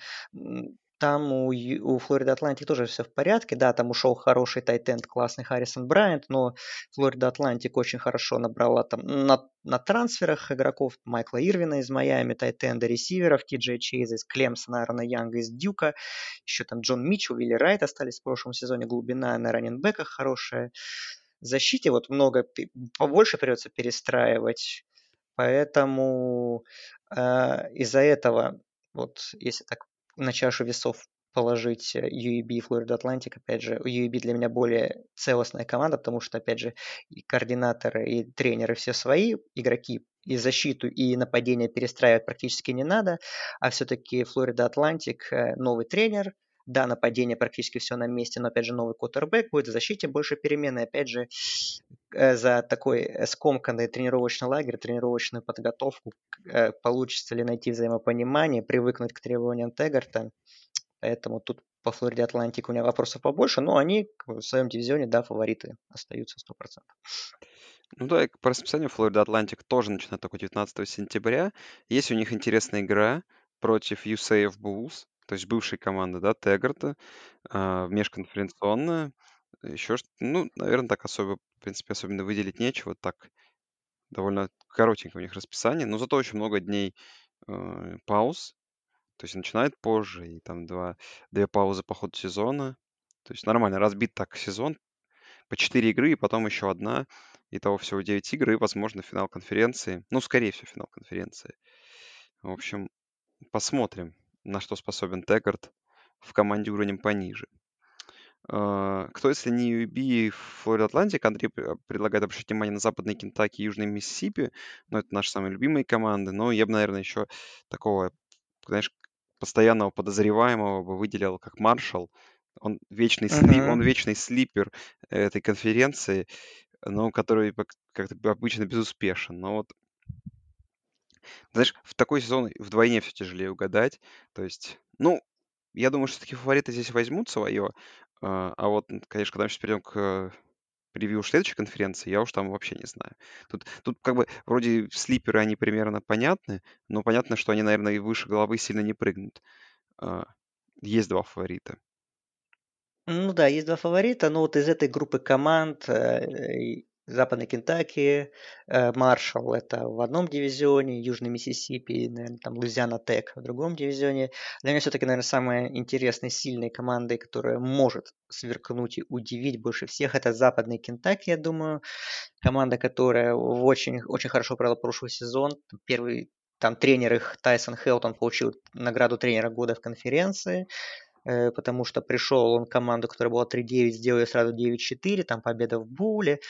там у, у Флорида Атлантик тоже все в порядке. Да, там ушел хороший тайтенд, классный Харрисон Брайант, но Флорида Атлантик очень хорошо набрала там на, на трансферах игроков Майкла Ирвина из Майами, тайтенда, ресиверов, Ти Джей Чейза из Клемсона, Аарона Янга из Дюка, еще там Джон Митчелл, Вилли Райт остались в прошлом сезоне, глубина на раненбеках хорошая. В защите вот много, побольше придется перестраивать, поэтому э, из-за этого, вот если так на чашу весов положить э, UAB и Флорида Атлантик, опять же, UAB для меня более целостная команда, потому что, опять же, и координаторы, и тренеры все свои, игроки и защиту, и нападение перестраивать практически не надо, а все-таки Флорида Атлантик э, новый тренер, да, нападение практически все на месте, но опять же новый квотербек будет, в защите больше перемены. Опять же, за такой э, скомканный тренировочный лагерь, тренировочную подготовку, э, получится ли найти взаимопонимание, привыкнуть к требованиям Теггарта. Поэтому тут по Флориде Атлантик у меня вопросов побольше, но они в своем дивизионе, да, фавориты остаются 100%. Ну да, и по расписанию Флорида Атлантик тоже начинает только 19 сентября. Есть у них интересная игра против USAF Bulls, то есть бывшей команды, да, Теггарта, а, межконференционная. Еще, что- ну, наверное, так особо, в принципе, особенно выделить нечего. Так, довольно коротенькое у них расписание, но зато очень много дней э, пауз. То есть начинает позже, и там два, две паузы по ходу сезона. То есть нормально разбит так сезон по 4 игры, и потом еще одна. Итого всего 9 игр, и, возможно, финал конференции. Ну, скорее всего, финал конференции. В общем, посмотрим, на что способен Теггарт в команде уровнем пониже. А, Кто, если не UAB и Флорида Атлантик, Андрей пр- предлагает обращать внимание на западные Кентаки и Южный Миссисипи. Ну, это наши самые любимые команды. Но я бы, наверное, еще такого, знаешь, постоянного подозреваемого бы выделил как Маршалл. Он вечный, сли... он Мгм. вечный слипер этой конференции, но который как-то обычно безуспешен. Но вот, знаешь, в такой сезон вдвойне все тяжелее угадать. То есть, ну, я думаю, что все-таки фавориты здесь возьмут свое. А а вот, конечно, когда мы сейчас перейдем к превью следующей конференции, я уж там вообще не знаю. Тут, тут как бы вроде слиперы, они примерно понятны, но понятно, что они, наверное, и выше головы сильно не прыгнут. А, Есть два фаворита. Ну да, есть два фаворита, но вот из этой группы команд э, Западный Кентаки, э, Маршалл это в одном дивизионе, Южный Миссисипи, наверное, там Луизиана Тек в другом дивизионе. Для меня все-таки, наверное, самая интересная, сильной командой, которая может сверкнуть и удивить больше всех, это Западный Кентаки, я думаю. Команда, которая очень, очень хорошо провела прошлый сезон. Первый там тренер их Тайсон Хелтон получил награду тренера года в конференции э, потому что пришел он в команду, которая была 3-9, сделал ее сразу 9-4, там победа в Буле,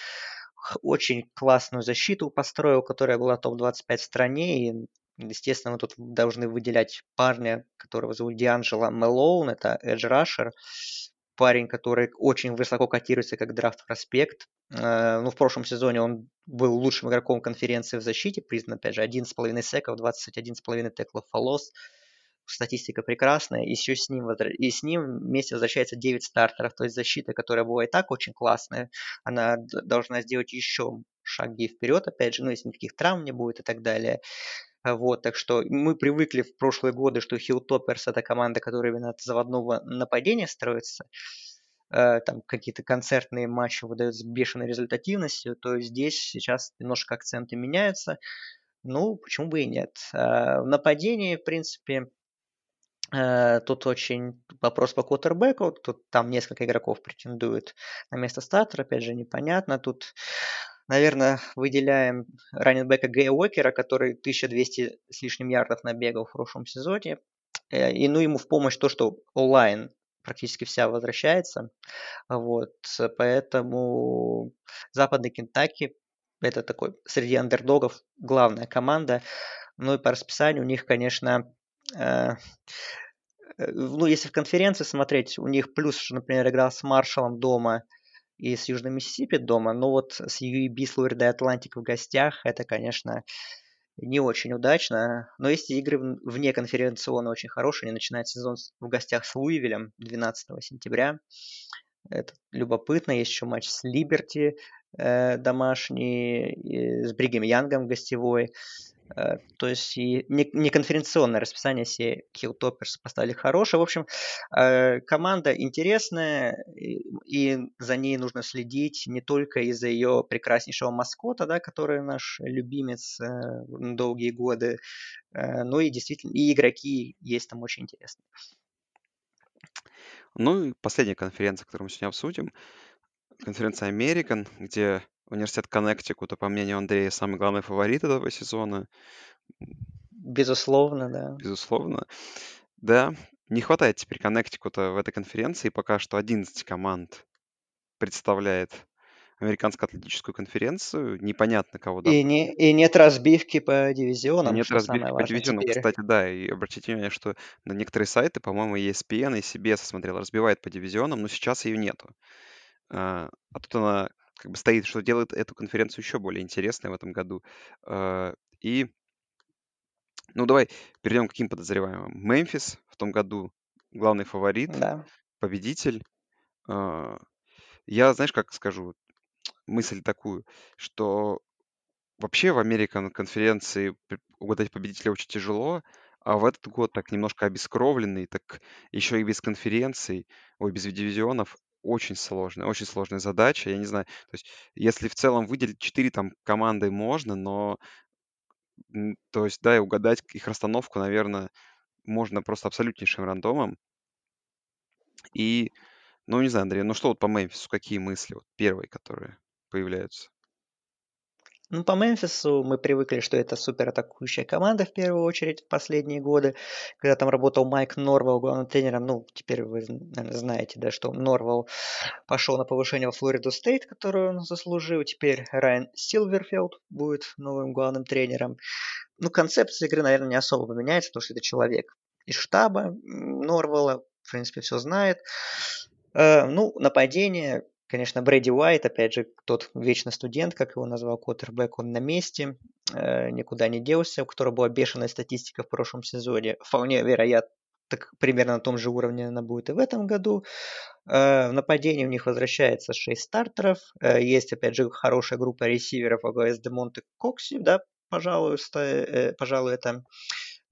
очень классную защиту построил, которая была топ-25 в стране, и Естественно, мы тут должны выделять парня, которого зовут Дианджело Мелоун, это Edge Rusher, парень, который очень высоко котируется как драфт-проспект. Э, ну, в прошлом сезоне он был лучшим игроком конференции в защите, признан, опять же, 11,5 секов, 21,5 теклов фолос. Статистика прекрасная. И еще с ним, и с ним вместе возвращается 9 стартеров. То есть защита, которая была и так очень классная, она должна сделать еще шаги вперед, опять же, ну, если никаких травм не будет и так далее. Вот, так что мы привыкли в прошлые годы, что Хиллтопперс это команда, которая именно от заводного нападения строится. Э, там какие-то концертные матчи выдают с бешеной результативностью, то здесь сейчас немножко акценты меняются. Ну, почему бы и нет. Э, в нападении, в принципе, Тут очень вопрос по квотербеку. Тут там несколько игроков претендуют на место стартера. Опять же, непонятно. Тут наверное, выделяем раненбека Гея Уокера, который 1200 с лишним ярдов набегал в прошлом сезоне. Э, и ну ему в помощь то, что онлайн практически вся возвращается. Вот, поэтому Западный Кентаки это такой среди андердогов главная команда. Ну и по расписанию у них, конечно, э, э ну если в конференции смотреть, у них плюс, например, игра с Маршалом дома – и с Южным Миссисипи дома. Но вот с UAB, с Флорида Атлантик в гостях, это, конечно, не очень удачно. Но есть игры вне конференционно очень хорошие. Они начинают сезон в гостях с Луивилем 12 сентября. Это любопытно. Есть еще матч с Либерти э, домашний, с Бригем Янгом гостевой. Э, то есть и неконференционное расписание все Hilltoppers поставили хорошее. В общем, э, команда интересная, и за ней нужно следить не только из-за ее прекраснейшего маскота, да, который наш любимец э, долгие годы, но и действительно, и игроки есть там очень интересные. Ну и последняя конференция, которую мы сегодня обсудим, конференция American, где Университет Коннектикута, по мнению Андрея, самый главный фаворит этого сезона. Безусловно, да. Безусловно. Да, не хватает теперь Коннектикута в этой конференции. Пока что 11 команд представляет Американскую атлетическую конференцию. Непонятно, кого И, не, и нет разбивки по дивизионам, нет что разбивки по дивизионам, теперь. кстати, да. И обратите внимание, что на некоторые сайты, по-моему, ESPN и CBS, смотрел, разбивает по дивизионам, но сейчас ее нету. А, а тут она как бы стоит, что делает эту конференцию еще более интересной в этом году. А, и, ну, давай перейдем к каким подозреваемым. Мемфис в том году главный фаворит, Да. победитель. А, я, знаешь, как скажу, мысль такую, что вообще в Американ конференции угадать победителя очень тяжело, а в этот год так немножко обескровленный, так еще и без конференций, ой, без дивизионов, очень сложная, очень сложная задача. Я не знаю, то есть если в целом выделить 4 там команды можно, но то есть, да, и угадать их расстановку, наверное, можно просто абсолютнейшим рандомом. И, ну, не знаю, Андрей, ну что вот по Мемфису, какие мысли вот первые, которые появляются? Ну, по Мемфису мы привыкли, что это супер атакующая команда в первую очередь в последние годы. Когда там работал Майк Норвелл главным тренером, ну, теперь вы, наверное, знаете, да, что Норвелл пошел на повышение в Флориду Стейт, которую он заслужил. Теперь Райан Силверфилд будет новым главным тренером. Ну, концепция игры, наверное, не особо поменяется, потому что это человек из штаба Норвелла, в принципе, все знает. Э, ну, нападение, Конечно, Брэди Уайт, опять же, тот вечный студент, как его назвал Коттербек, он на месте, э, никуда не делся, у которого была бешеная статистика в прошлом сезоне. Вполне вероятно, так примерно на том же уровне она будет и в этом году. Э, в нападении у них возвращается 6 стартеров. Э, есть, опять же, хорошая группа ресиверов во с Демонте Кокси, да, пожалуй, пожалуй, это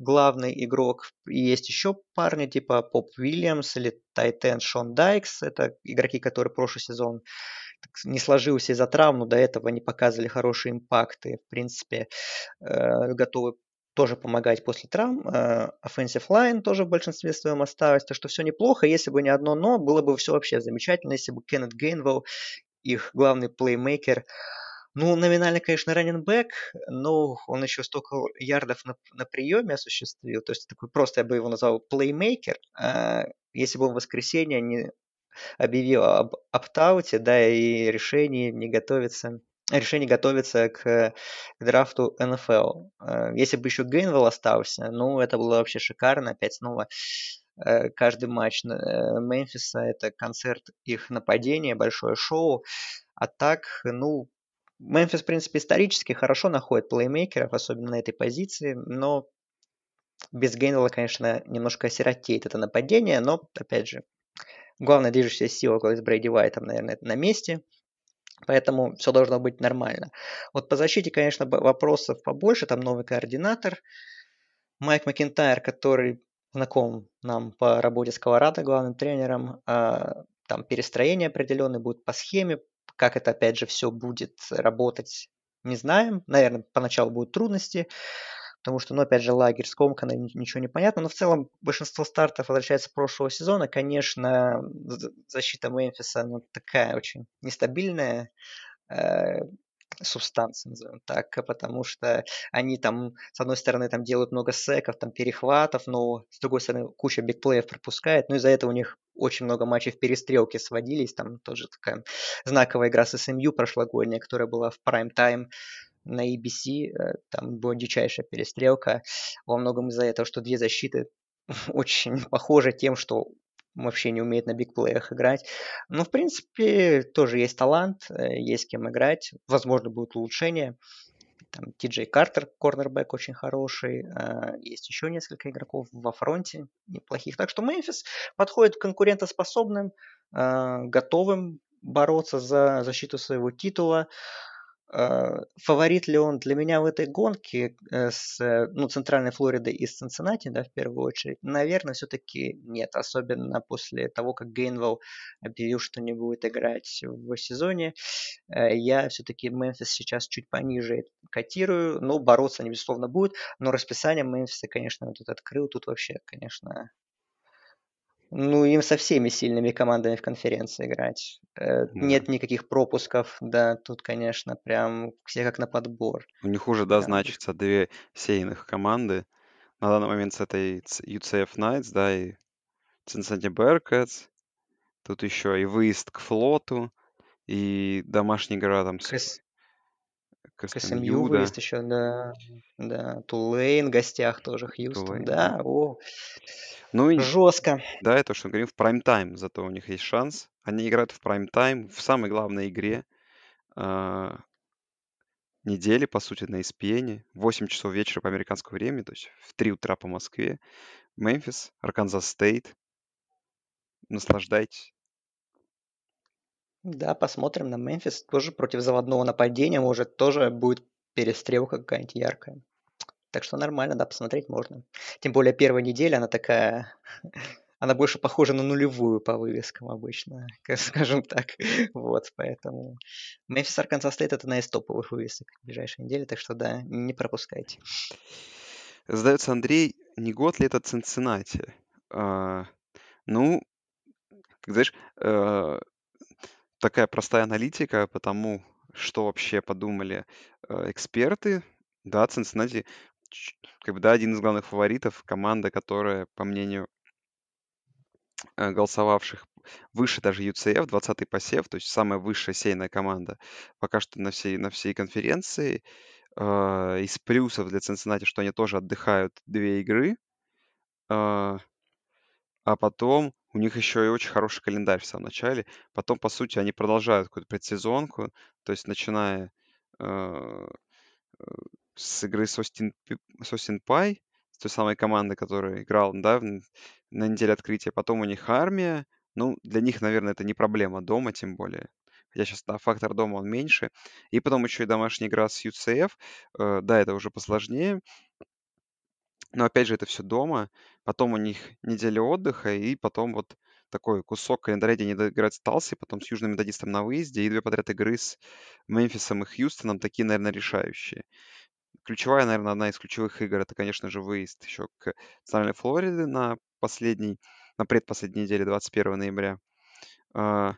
главный игрок. Есть еще парни типа Поп Уильямс или Тайтен Шон Дайкс. Это игроки, которые прошлый сезон не сложился из-за травм, но до этого не показывали хорошие импакты. В принципе, э, готовы тоже помогать после травм. Э, offensive line тоже в большинстве своем осталось. Так что все неплохо. Если бы не одно но, было бы все вообще замечательно, если бы Кеннет Гейнвелл, их главный плеймейкер, ну, номинально, конечно, раненбэк, но он еще столько ярдов на, на приеме осуществил. То есть такой просто я бы его назвал плеймейкер. А если бы он в воскресенье не объявил об оптауте, да, и решении не готовится решение готовиться к драфту НФЛ. Э, если бы еще Гейнвелл остался, ну, это было вообще шикарно. Опять снова э, каждый матч э, Мемфиса – это концерт их нападения, большое шоу. А так, ну, Мемфис, в принципе, исторически хорошо находит плеймейкеров, особенно на этой позиции, но без Гейнвелла, конечно, немножко осиротеет это нападение, но, опять же, главная движущая сила с Брейди Уайтом, наверное, на месте – Поэтому все должно быть нормально. Вот по защите, конечно, вопросов побольше. Там новый координатор. Майк Макентайр, который знаком нам по работе с Колорадо, главным тренером. А, там перестроение определенное будет по схеме. Как это, опять же, все будет работать, не знаем. Наверное, поначалу будут трудности потому что, ну, опять же, лагерь скомканный, ничего не понятно, но в целом большинство стартов возвращается прошлого сезона. Конечно, защита Мемфиса, ну, такая очень нестабильная, э, субстанция, назовем так, потому что они там, с одной стороны, там делают много секов, там перехватов, но с другой стороны, куча бигплеев пропускает, ну из-за этого у них очень много матчей в перестрелке сводились, там тоже такая знаковая игра с СМЮ прошлогодняя, которая была в прайм-тайм, на ABC, э, там была дичайшая перестрелка, во многом из-за этого, что две защиты очень похожи тем, что вообще не умеет на бигплеях играть. Но, в принципе, тоже есть талант, э, есть кем играть, возможно, будет улучшение. Там Ти Картер, корнербэк очень хороший, э, есть еще несколько игроков во фронте неплохих. Так что Мемфис подходит конкурентоспособным, готовым бороться за защиту своего титула. А, фаворит ли он для меня в этой гонке э, с ну, Центральной Флоридой и с Цинциннати, да, в первую очередь? Наверное, все-таки нет. Особенно после того, как Гейнвелл объявил, что не будет играть в сезоне. Э, я все-таки Мемфис сейчас чуть пониже котирую. Ну, бороться они, безусловно, будут. Но расписание Мемфиса, конечно, вот тут открыл. Тут вообще, конечно, ну, им со всеми сильными командами в конференции играть. Э, Да. Нет никаких пропусков, да, тут, конечно, прям все как на подбор. У них уже, да, Да. значится две сейных команды. На данный момент с этой UCF Knights, да, и Cincinnati Bearcats. Тут еще и выезд к флоту, и домашняя игра там с к КСМЮ SMU, да, выезд еще, да, да. Тулейн в гостях тоже, Хьюстон, Тулейн, да. о, Ну и жестко. да, это что говорим, в прайм-тайм, зато у них есть шанс. Они играют в прайм-тайм в самой главной игре а, недели, по сути, на ESPN. 8 часов вечера по американскому времени, то есть в 3 утра по Москве. Мемфис, Арканзас Стейт. Наслаждайтесь. Да, посмотрим на Мемфис. Тоже против заводного нападения, может, тоже будет перестрелка какая-нибудь яркая. Так что нормально, да, посмотреть можно. Тем более первая неделя, она такая... Она больше похожа на нулевую по вывескам обычно, ка- скажем так. Вот, поэтому... Мемфис Арканзас Стейт это одна из топовых вывесок в ближайшей неделе, так что да, не пропускайте. Задается Андрей, не год ли это Цинциннати? А, ну, как знаешь, э, такая простая аналитика по тому, что вообще подумали э, эксперты. Да, ч- как бы, да, один из главных фаворитов, команда, которая, по мнению э, голосовавших, выше даже UCF, 20-й посев, то есть самая высшая сейная команда пока что на всей, на всей конференции. Э, Из плюсов для Цинциннати, что они тоже отдыхают две игры. А, а потом у них еще и очень хороший календарь в самом начале. Потом, по сути, они продолжают какую-то предсезонку, то есть начиная э, э, с игры с Остин, с Остин Пай, с той самой командой, которая играла, да, на неделе открытия. Потом у них армия. Ну, для них, наверное, это не проблема дома, тем более. Хотя сейчас, да, фактор дома он меньше. И потом еще и домашняя игра с UCF. Э, да, это уже посложнее. Но опять же, это все дома. Потом у них неделя отдыха, и потом вот такой кусок календаря, где они играют с Талси, потом с Южным Методистом на выезде, и две подряд игры с Мемфисом и Хьюстоном, такие, наверное, решающие. Ключевая, наверное, одна из ключевых игр, это, конечно же, выезд еще к Центральной Флориде на последней, на предпоследней неделе, 21 ноября. А,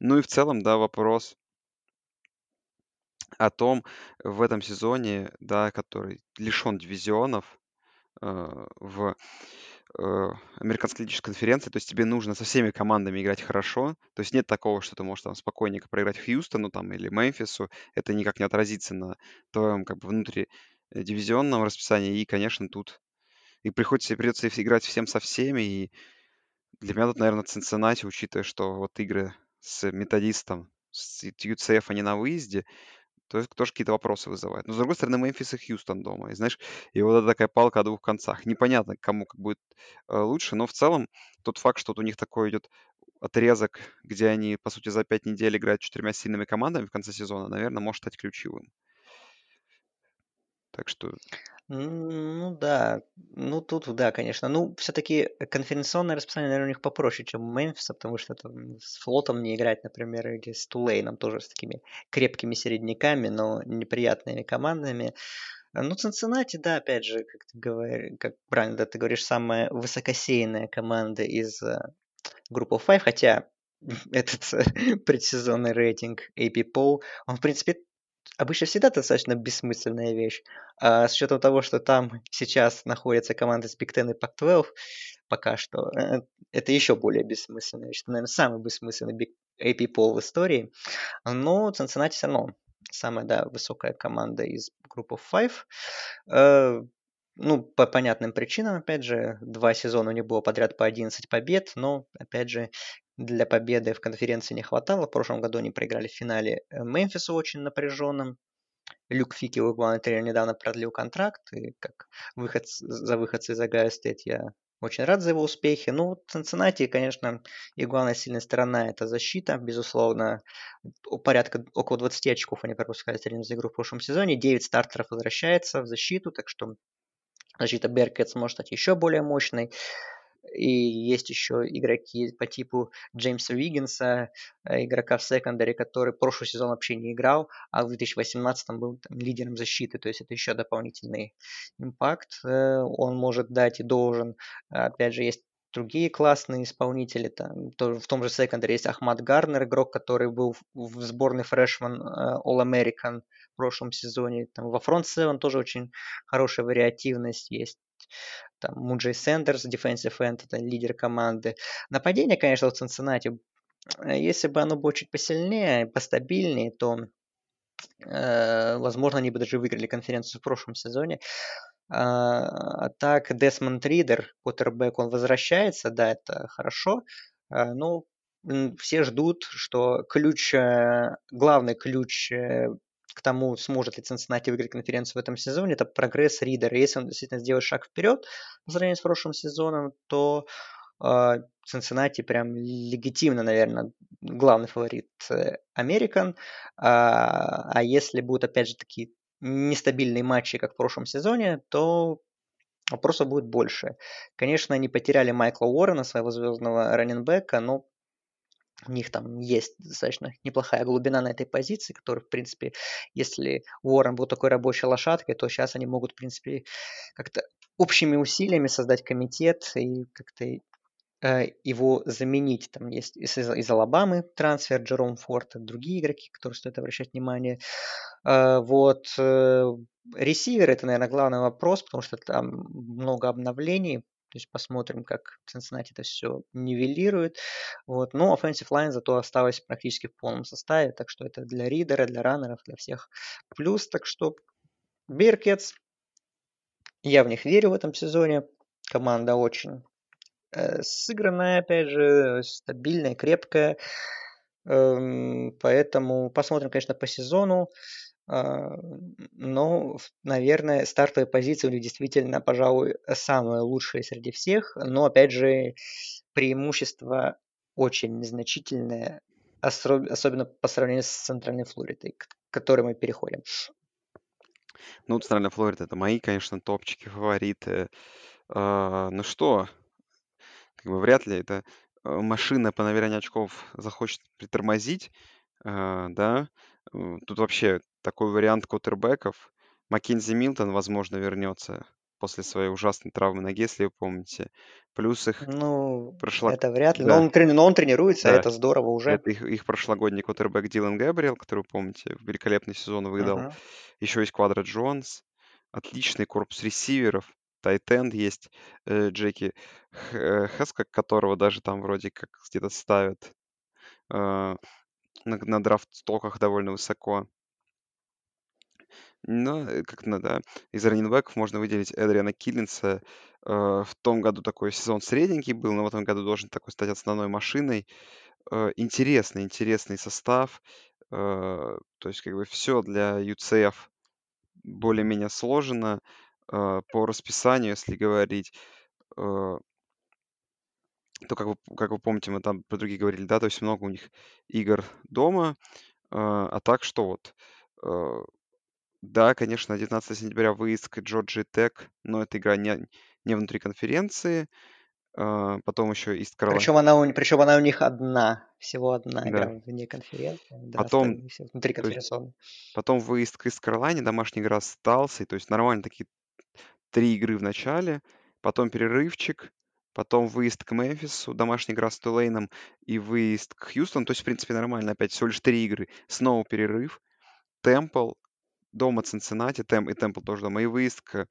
Ну и в целом, да, вопрос о том в этом сезоне, да, который лишен дивизионов, в э, американской лидерской конференции, то есть тебе нужно со всеми командами играть хорошо, то есть нет такого, что ты можешь там спокойненько проиграть Хьюстону там или Мемфису, это никак не отразится на твоем как бы внутри дивизионном расписании, и, конечно, тут и приходится, придется играть всем со всеми, и для меня тут, наверное, Цинциннати, учитывая, что вот игры с методистом, с UCF они на выезде, то есть тоже какие-то вопросы вызывает. Но, с другой стороны, Мемфис и Хьюстон дома. И знаешь, и вот это такая палка о двух концах. Непонятно, кому как будет э, лучше, но в целом тот факт, что вот у них такой идет отрезок, где они, по сути, за пять недель играют четырьмя сильными командами в конце сезона, наверное, может стать ключевым. Так что ну да, ну тут да, конечно. Ну, все-таки конференционное расписание, наверное, у них попроще, чем у Мемфиса, потому что там с флотом не играть, например, или с Тулейном тоже с такими крепкими середняками, но неприятными командами. Ну, Цинциннати, да, опять же, как ты говоришь, как правильно да, ты говоришь, самая высокосеянная команда из э, группы 5, хотя этот предсезонный рейтинг AP Poll, он, в принципе, обычно всегда достаточно бессмысленная вещь. А с учетом того, что там сейчас находится команда с Big Ten и Pac-12, пока что, э, это еще более бессмысленная вещь. Это, наверное, самый бессмысленный Big AP Poll в истории. Но Cincinnati все равно самая, да, высокая команда из группы 5. Э, ну, по понятным причинам, опять же, два сезона у них было подряд по 11 побед, но, опять же, для победы в конференции не хватало. В прошлом году они проиграли в финале э, Мемфису очень напряженным. Люк Фикелл, его главный тренер, недавно продлил контракт. И как выход, за выходцы из Огайо Стейт я очень рад за его успехи. Ну, Цинциннати, конечно, и главная сильная сторона – это защита. Безусловно, порядка около 20 очков они пропускали среднюю за игру в прошлом сезоне. 9 стартеров возвращается в защиту, так что защита Беркетс может стать еще более мощной. И есть еще игроки по типу Джеймса Виггинса, э, игрока в секондаре, который прошлый сезон вообще не играл, а в 2018 был там, лидером защиты, то есть это еще дополнительный импакт э, он может дать и должен. Опять же, есть другие классные исполнители. Там, тоже в том же секондаре есть Ахмад Гарнер, игрок, который был в сборной фрешман э, All-American в прошлом сезоне. Там, во фронт 7 тоже очень хорошая вариативность есть там Муджей Сендерс, defensive end, это лидер команды. Нападение, конечно, у Цинциннати, э, если бы оно было чуть посильнее, постабильнее, то, э, возможно, они бы даже выиграли конференцию в прошлом сезоне. А, так, Десмонд Ридер, Поттербек, он возвращается, да, это хорошо. А, ну, все ждут, что ключ, э, главный ключ э, к тому, сможет ли Цинциннати выиграть конференцию в этом сезоне, это прогресс Ридера. Если он действительно сделает шаг вперед по сравнению с прошлым сезоном, то э, Цинциннати прям легитимно, наверное, главный фаворит Американ. А, а если будут, опять же, такие нестабильные матчи, как в прошлом сезоне, то вопросов будет больше. Конечно, они потеряли Майкла Уоррена, своего звездного раненбека, но у них там есть достаточно неплохая глубина на этой позиции, которая, в принципе, если Уоррен был такой рабочей лошадкой, то сейчас они могут, в принципе, как-то общими усилиями создать комитет и как-то э, его заменить. Там есть из, из Алабамы трансфер Джером Форд, другие игроки, которые стоит обращать внимание. Э, вот. Э, ресивер это, наверное, главный вопрос, потому что там много обновлений. То есть посмотрим, как Cincinnati это все нивелирует. Вот. Но offensive line зато осталось практически в полном составе, так что это для ридера, для раннеров, для всех плюс. Так что Биркетс, я в них верю в этом сезоне. Команда очень э, сыгранная, опять же, стабильная, крепкая. Эм, поэтому посмотрим, конечно, по сезону. А, но, наверное, стартовые позиции у них действительно, пожалуй, самые лучшие среди всех. Но, опять же, преимущество очень незначительное, особенно по сравнению с Центральной Флоридой, к которой мы переходим. Ну, Центральная Флорида это мои, конечно, топчики, фавориты. А, ну что, как бы вряд ли эта э, машина по набиранию очков захочет притормозить, а, да. Тут вообще такой вариант кутербеков. Маккензи Милтон, возможно, вернется после своей ужасной травмы ноги, если вы помните. Плюс их Ну, прошла... это вряд ли. Но, он, трени... Но он тренируется, да. это здорово уже. Это их, их прошлогодний кутербэк Дилан Габриэл, который, вы помните, великолепный сезон выдал. Uh-huh. Еще есть Квадро Джонс. Отличный корпус ресиверов. Тайтенд есть э, Джеки Х- Хеска, которого даже там вроде как где-то ставят э, на, на драфт-стоках довольно высоко. Но э, как надо, из раненбеков можно выделить Эдриана Киллинса. Э, в том году такой сезон средненький был, но в этом году должен такой стать основной машиной. Э, интересный, интересный состав. То есть как бы все для UCF более-менее сложено. По расписанию, если говорить, то как вы, как вы помните, мы там про другие говорили, да, то есть много у них игр дома, э, а так что вот, да, конечно, 19 сентября выезд к Джорджи Тек, но эта игра не, не внутри конференции, э, потом еще Ист Каролайна. Причем она, у, причем она у них одна, всего одна игра Да. вне конференции, да, Потом, остальные все внутри то есть, конференционной. потом выезд к Ист Каролайне, домашняя игра с Талсой, то есть нормально такие три игры в начале, потом перерывчик, потом выезд к Мемфису, домашняя игра с Тулейном и выезд к Хьюстону. То есть, в принципе, нормально. Опять всего лишь три игры. Снова перерыв. Темпл, дома Цинциннати, Тем, и Темпл тоже дома, и выезд к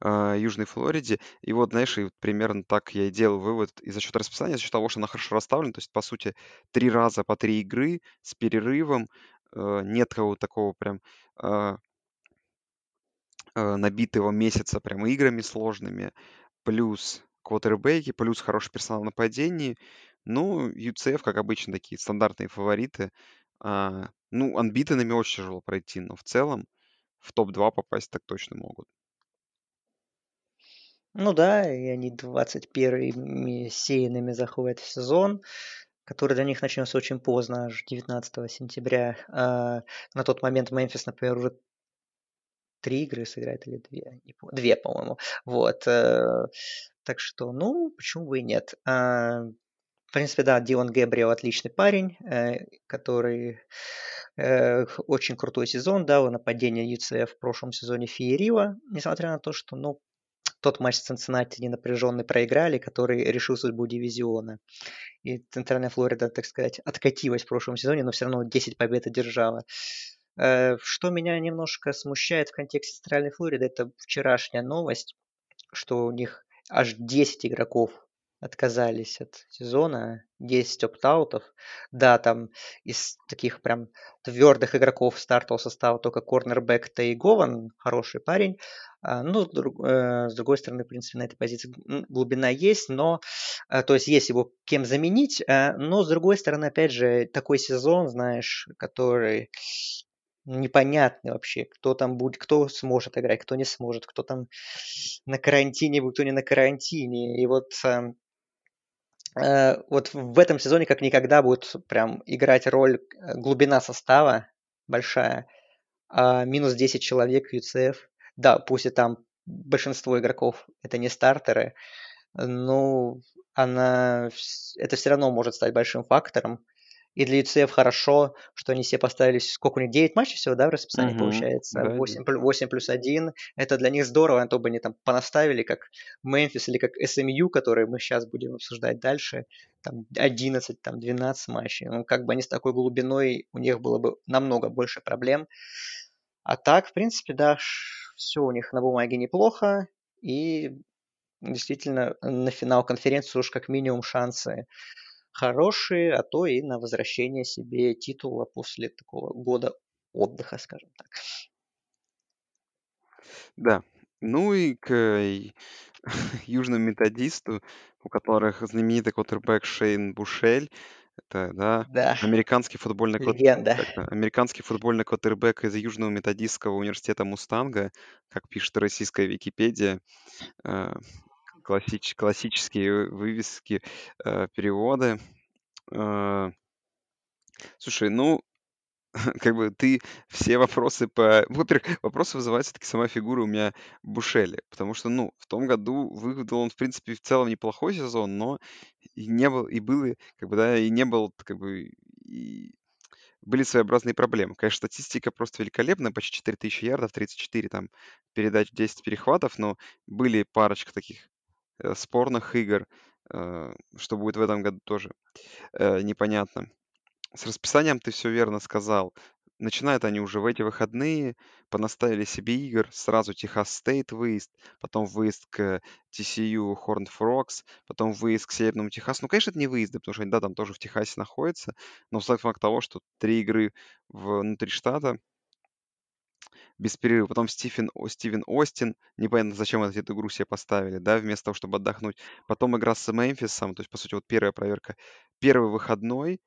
э, Южной Флориде. И вот, знаешь, и вот примерно так я и делал вывод. И за счет расписания, за счет того, что она хорошо расставлена, то есть, по сути, три раза по три игры с перерывом, э, нет какого-то такого прям э, э, набитого месяца прям играми сложными, плюс квотербеки, плюс хороший персонал в нападении. Ну, UCF, как обычно, такие стандартные фавориты. А, ну, анбитенами очень тяжело пройти, но в целом в топ-2 попасть так точно могут. Ну да, и они 21-ми сеянными заходят в сезон, который для них начнется очень поздно, аж 19 сентября. А, на тот момент Мемфис, например, уже три игры сыграет или две? Две, по-моему. Вот. Э, так что, ну, почему бы и нет. Принципе, да, Дион Гэбриэл отличный парень, э, который э, очень крутой сезон дал. Нападение UCF в прошлом сезоне феерило, несмотря на то, что, ну, тот матч с Цинциннати ненапряженный проиграли, который решил судьбу дивизиона. И Центральная Флорида, так сказать, откатилась в прошлом сезоне, но все равно 10 побед одержала. Э, что меня немножко смущает в контексте Центральной Флориды, это вчерашняя новость, что у них аж 10 игроков отказались от сезона, 10 опт-аутов. Да, там из таких прям твердых игроков стартового состава только корнербэк Тей Гован, хороший парень. А, ну, э, с другой стороны, в принципе, на этой позиции глубина есть, но, э, то есть есть его кем заменить, э, но, с другой стороны, опять же, такой сезон, знаешь, который непонятный вообще, кто там будет, кто сможет играть, кто не сможет, кто там на карантине кто не на карантине. И вот эм, вот в этом сезоне как никогда будет прям играть роль э, глубина состава большая. А минус 10 человек UCF. Да, пусть и там большинство игроков это не стартеры, но она, это все равно может стать большим фактором. И для UCF хорошо, что они себе поставили, сколько у них, 9 матчей всего, да, в расписании угу, получается? Да, 8, 8 плюс 1. Это для них здорово, а то бы они там понаставили, как Мемфис или как SMU, которые мы сейчас будем обсуждать дальше, там 11, там 12 матчей. Ну, как бы они с такой глубиной, у них было бы намного больше проблем. А так, в принципе, да, все у них на бумаге неплохо, и действительно на финал конференции уж как минимум шансы хорошие, а то и на возвращение себе титула после такого года отдыха, скажем так. Да. Ну и к южному методисту, у которых знаменитый квотербек Шейн Бушель, это, да, Да, американский футбольный легенда. американский футбольный квотербек из Южного методистского университета Мустанга, как пишет российская Википедия, э, классич- классические вывески, э, переводы. Э, слушай, ну, как бы ты все вопросы по... Во-первых, вопросы вызывает все-таки сама фигура у меня Бушели, потому что, ну, в том году выдал он, в принципе, в целом неплохой сезон, но и не был, и был, как бы, да, и не был, как бы, и были своеобразные проблемы. Конечно, статистика просто великолепная, почти 4000 ярдов, 34 там передач, 10 перехватов, но были парочка таких спорных игр, э, что будет в этом году тоже э, непонятно. С расписанием ты все верно сказал. начинают они уже в эти выходные, понаставили себе игр, сразу Техас Стейт выезд, потом выезд к TCU Horned Frogs, потом выезд к Северному Техасу. Ну, конечно, это не выезды, потому что они, да, там тоже в Техасе находятся, но сам факт того, что три игры внутри штата без перерыва. Потом Стивен, Стивен Остин, непонятно, зачем эту игру себе поставили, да, вместо того, чтобы отдохнуть. Потом игра с Мемфисом, то есть, по сути, вот первая проверка. Первый выходной,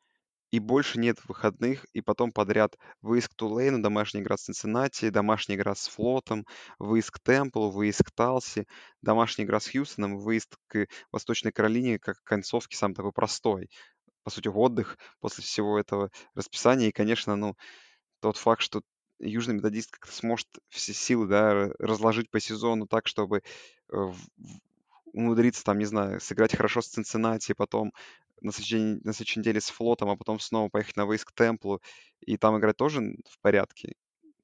и больше нет выходных, и потом подряд выезд к Тулейну, домашняя игра с Цинциннати, домашняя игра с Флотом, выезд к Темплу, выезд к Талси, домашняя игра с Хьюстоном, выезд к Восточной Каролине, как концовки сам такой простой. По сути, отдых после всего этого расписания. И, конечно, ну, тот факт, что Южный Методист как-то сможет все силы, да, разложить по сезону так, чтобы э, умудриться, там, не знаю, сыграть хорошо с Цинциннати, потом на следующей, на следующей неделе с флотом, а потом снова поехать на выезд к Темплу и там играть тоже в порядке,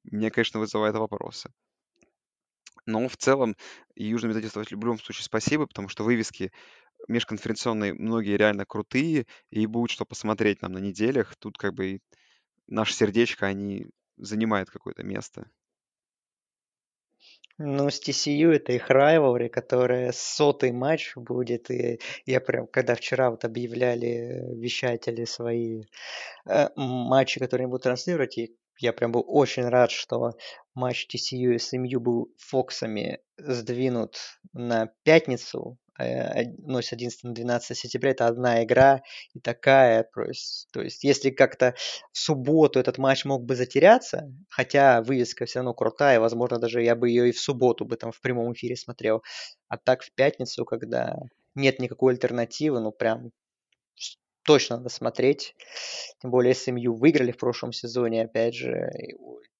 мне, конечно, вызывает вопросы. Но в целом Южный Методист в любом случае спасибо, потому что вывески межконференционные многие реально крутые, и будет что посмотреть нам на неделях. Тут как бы наше сердечко, они занимают какое-то место. Ну, с TCU это их райвори, которая сотый матч будет. И я прям, когда вчера вот объявляли вещатели свои э, матчи, которые будут транслировать, и я прям был очень рад, что матч TCU и SMU был Фоксами сдвинут на пятницу, э, носит 11 на 12 сентября, это одна игра и такая, то есть, то есть если как-то в субботу этот матч мог бы затеряться, хотя вывеска все равно крутая, возможно, даже я бы ее и в субботу бы там в прямом эфире смотрел, а так в пятницу, когда нет никакой альтернативы, ну прям точно надо смотреть. Тем более СМЮ выиграли в прошлом сезоне, опять же,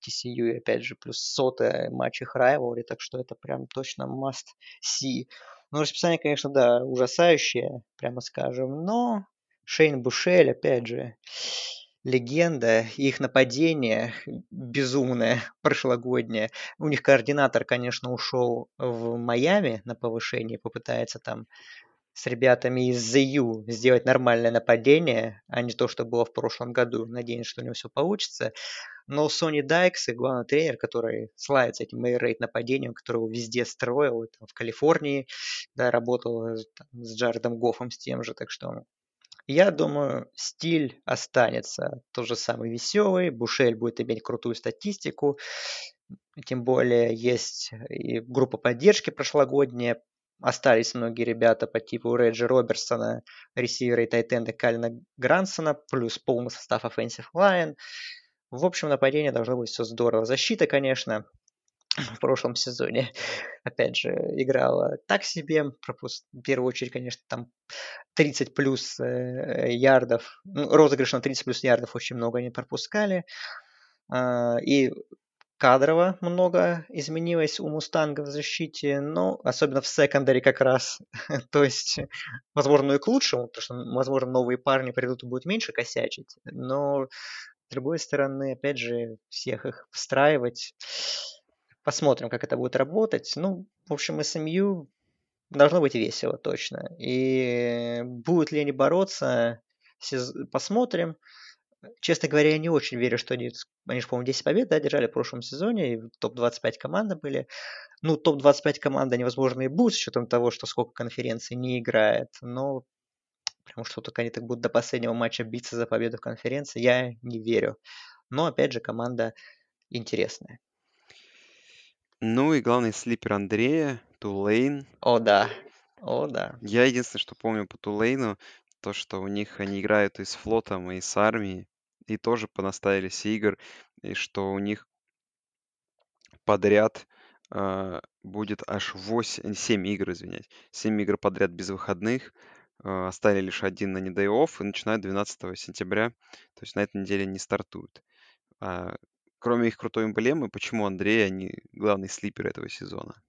TCU, опять же, плюс сотая матч их rivalry, так что это прям точно must see. Ну, расписание, конечно, да, ужасающее, прямо скажем, но Шейн Бушель, опять же, легенда, их нападение безумное, прошлогоднее. У них координатор, конечно, ушел в Майами на повышение, попытается там с ребятами из ZU сделать нормальное нападение, а не то, что было в прошлом году. Надеюсь, что у него все получится. Но Сони Дайкс и главный тренер, который славится этим мейрейт нападением, которого везде строил, там, в Калифорнии, да, работал там, с Джаредом Гофом, с тем же, так что я думаю, стиль останется тот же самый веселый, Бушель будет иметь крутую статистику, тем более есть и группа поддержки прошлогодняя, остались многие ребята по типу Реджи Роберсона, ресивера и тайтенда Калина Грансона, плюс полный состав Offensive Line. В общем, нападение должно быть все здорово. Защита, конечно, в прошлом сезоне, опять же, играла так себе. Пропуск... В первую очередь, конечно, там 30 плюс э, ярдов, ну, розыгрыш на 30 плюс ярдов очень много они пропускали. Uh, и кадрово много изменилось у Мустанга в защите, но особенно в секондаре как раз. То есть, возможно, и к лучшему, потому что, возможно, новые парни придут и будут меньше косячить, но с другой стороны, опять же, всех их встраивать. Посмотрим, как это будет работать. Ну, в общем, СМЮ должно быть весело точно. И будут ли они бороться, посмотрим. Честно говоря, я не очень верю, что они, они же, по-моему, 10 побед, да, держали в прошлом сезоне, и топ-25 команды были. Ну, топ-25 команды, они, возможно, и будут, с учетом того, что сколько конференций не играет, но потому что только они так будут до последнего матча биться за победу в конференции, я не верю. Но, опять же, команда интересная. Ну и главный слипер Андрея, Тулейн. О, да. О, да. Я единственное, что помню по Тулейну, то, что у них они играют и с флотом, и с армией и тоже понаставились игр, и что у них подряд э, будет аж 8, 7 игр, извиняюсь, 7 игр подряд без выходных, э, оставили лишь один на недей офф и начинают 12 сентября, то есть на этой неделе не стартуют. А, кроме их крутой эмблемы, почему Андрей, они главный слипер этого сезона?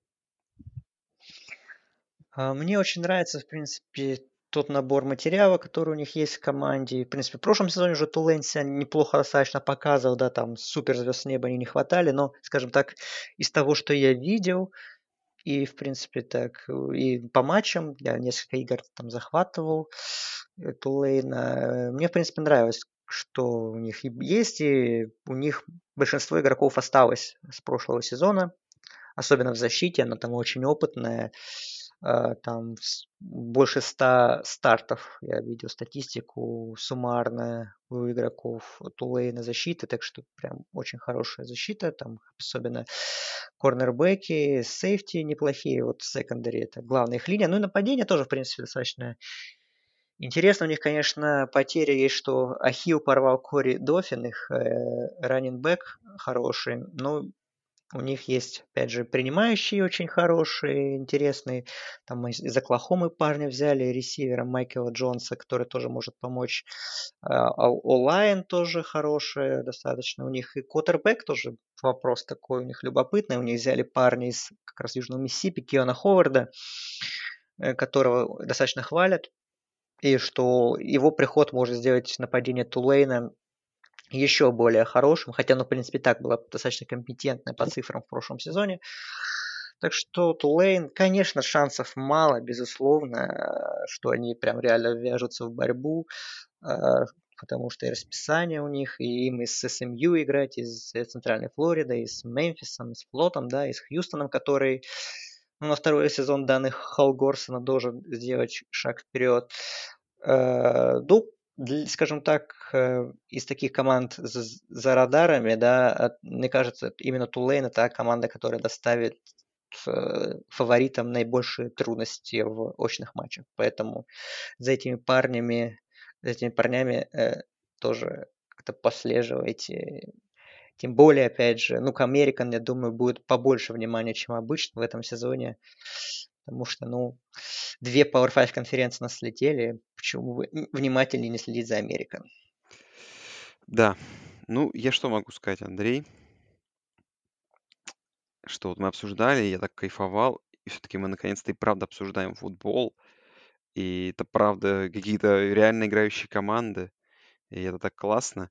А, мне очень нравится, в принципе, тот набор материала, который у них есть в команде. В принципе, в прошлом сезоне уже Тулейн неплохо достаточно показывал, да, там суперзвезд с неба они не хватали, но, скажем так, из того, что я видел, и, в принципе, так, и по матчам, я несколько игр там захватывал Тулейна, мне, в принципе, нравилось, что у них есть, и у них большинство игроков осталось с прошлого сезона, особенно в защите, она там очень опытная, там больше ста стартов, я видел статистику суммарно у игроков Тулейна защиты, так что прям очень хорошая защита, там особенно корнербеки, сейфти неплохие, вот секондари это главная их линия, ну и нападение тоже, в принципе, достаточно Интересно. У них, конечно, потеря есть, что Ахил порвал Кори Дофин, их э, раннинбэк хороший. Ну, у них есть, опять же, принимающие очень хорошие, интересные. Там из Оклахомы парня взяли, ресивера Майкла Джонса, который тоже может помочь. А, Олайн тоже хорошая достаточно. У них и Коттербек тоже вопрос такой у них любопытный. У них взяли парня из как раз Южного Миссипи, Киона Ховарда, э, которого достаточно хвалят и что его приход может сделать нападение Тулейна еще более хорошим, хотя, ну, в принципе, так было достаточно компетентное по цифрам в прошлом сезоне. Так что Тулейн, конечно, шансов мало, безусловно, что они прям реально вяжутся в борьбу, а, потому что и расписание у них, и им из СМЮ играть, из Центральной Флориды, и с Мемфисом, и с Флотом, да, и с Хьюстоном, который ну, на второй сезон данных Холгорсона должен сделать шаг вперед. Э, ну, скажем так, э, из таких команд за радарами, да, мне кажется, именно Тулейн это команда, которая доставит э, фаворитам наибольшие трудности в очных матчах. Поэтому за этими парнями, за этими парнями тоже как-то послеживайте. Тем более, опять же, ну, к Американ, я думаю, будет побольше внимания, чем обычно в этом сезоне. Потому что, ну, две Power 5 конференции нас слетели. Почему бы внимательнее не следить за Америкой? Да. Ну, я что могу сказать, Андрей? Что вот мы обсуждали, я так кайфовал, и все-таки мы наконец-то и правда обсуждаем футбол. И это правда какие-то реально играющие команды. И это так классно.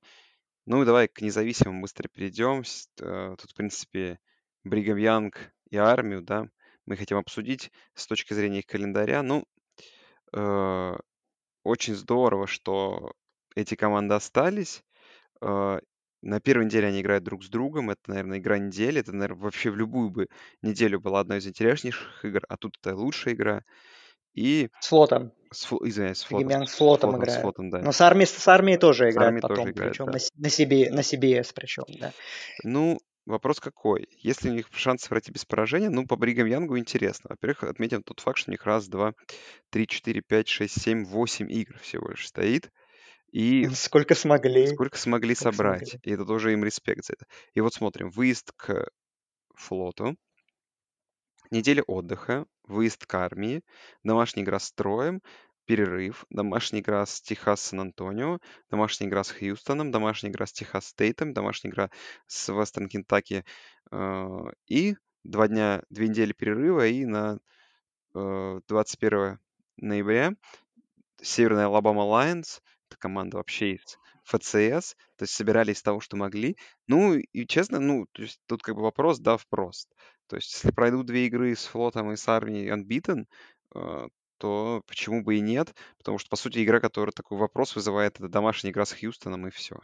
Ну и давай к независимым быстро перейдем. Э, тут, в принципе, Бригам Янг и армию, да мы хотим обсудить с точки зрения их календаря. Ну, э, очень здорово, что эти команды остались. Э, на первой неделе они играют друг с другом. Это, наверное, игра недели. Это, наверное, вообще в любую бы неделю была одной из интереснейших игр, а тут это лучшая игра. И... С флотом. С, извиняюсь, с флотом. С, с флотом, флотом играет. С флотом, да. Но с армией, с армией тоже играет армией потом, тоже играет, причем да. на, на, себе, на CBS причем, да. Ну, Вопрос какой? Если у них шанс пройти без поражения, ну, по Бригам Янгу интересно. Во-первых, отметим тот факт, что у них раз, два, три, четыре, пять, шесть, семь, восемь игр всего лишь стоит. И Сколько смогли. сколько смогли Сколько собрать. смогли. И это тоже им респект за это. И вот смотрим. Выезд к флоту. Неделя отдыха. Выезд к армии. Домашняя игра с Троем перерыв, домашняя игра с Техас Сан-Антонио, домашняя игра с Хьюстоном, домашняя игра с Техас Стейтом, домашняя игра с Вестерн Кентаки э, и два дня, две недели перерыва и на э, 21 ноября Северная Алабама Лайонс, это команда вообще из ФЦС, то есть собирали из того, что могли. Ну, и честно, ну, то есть тут как бы вопрос, да, вопрос. То есть если пройдут две игры с флотом и с армией unbeaten, э, то почему бы и нет? Потому что, по сути, игра, которая такой вопрос вызывает, это домашняя игра с Хьюстоном, и все.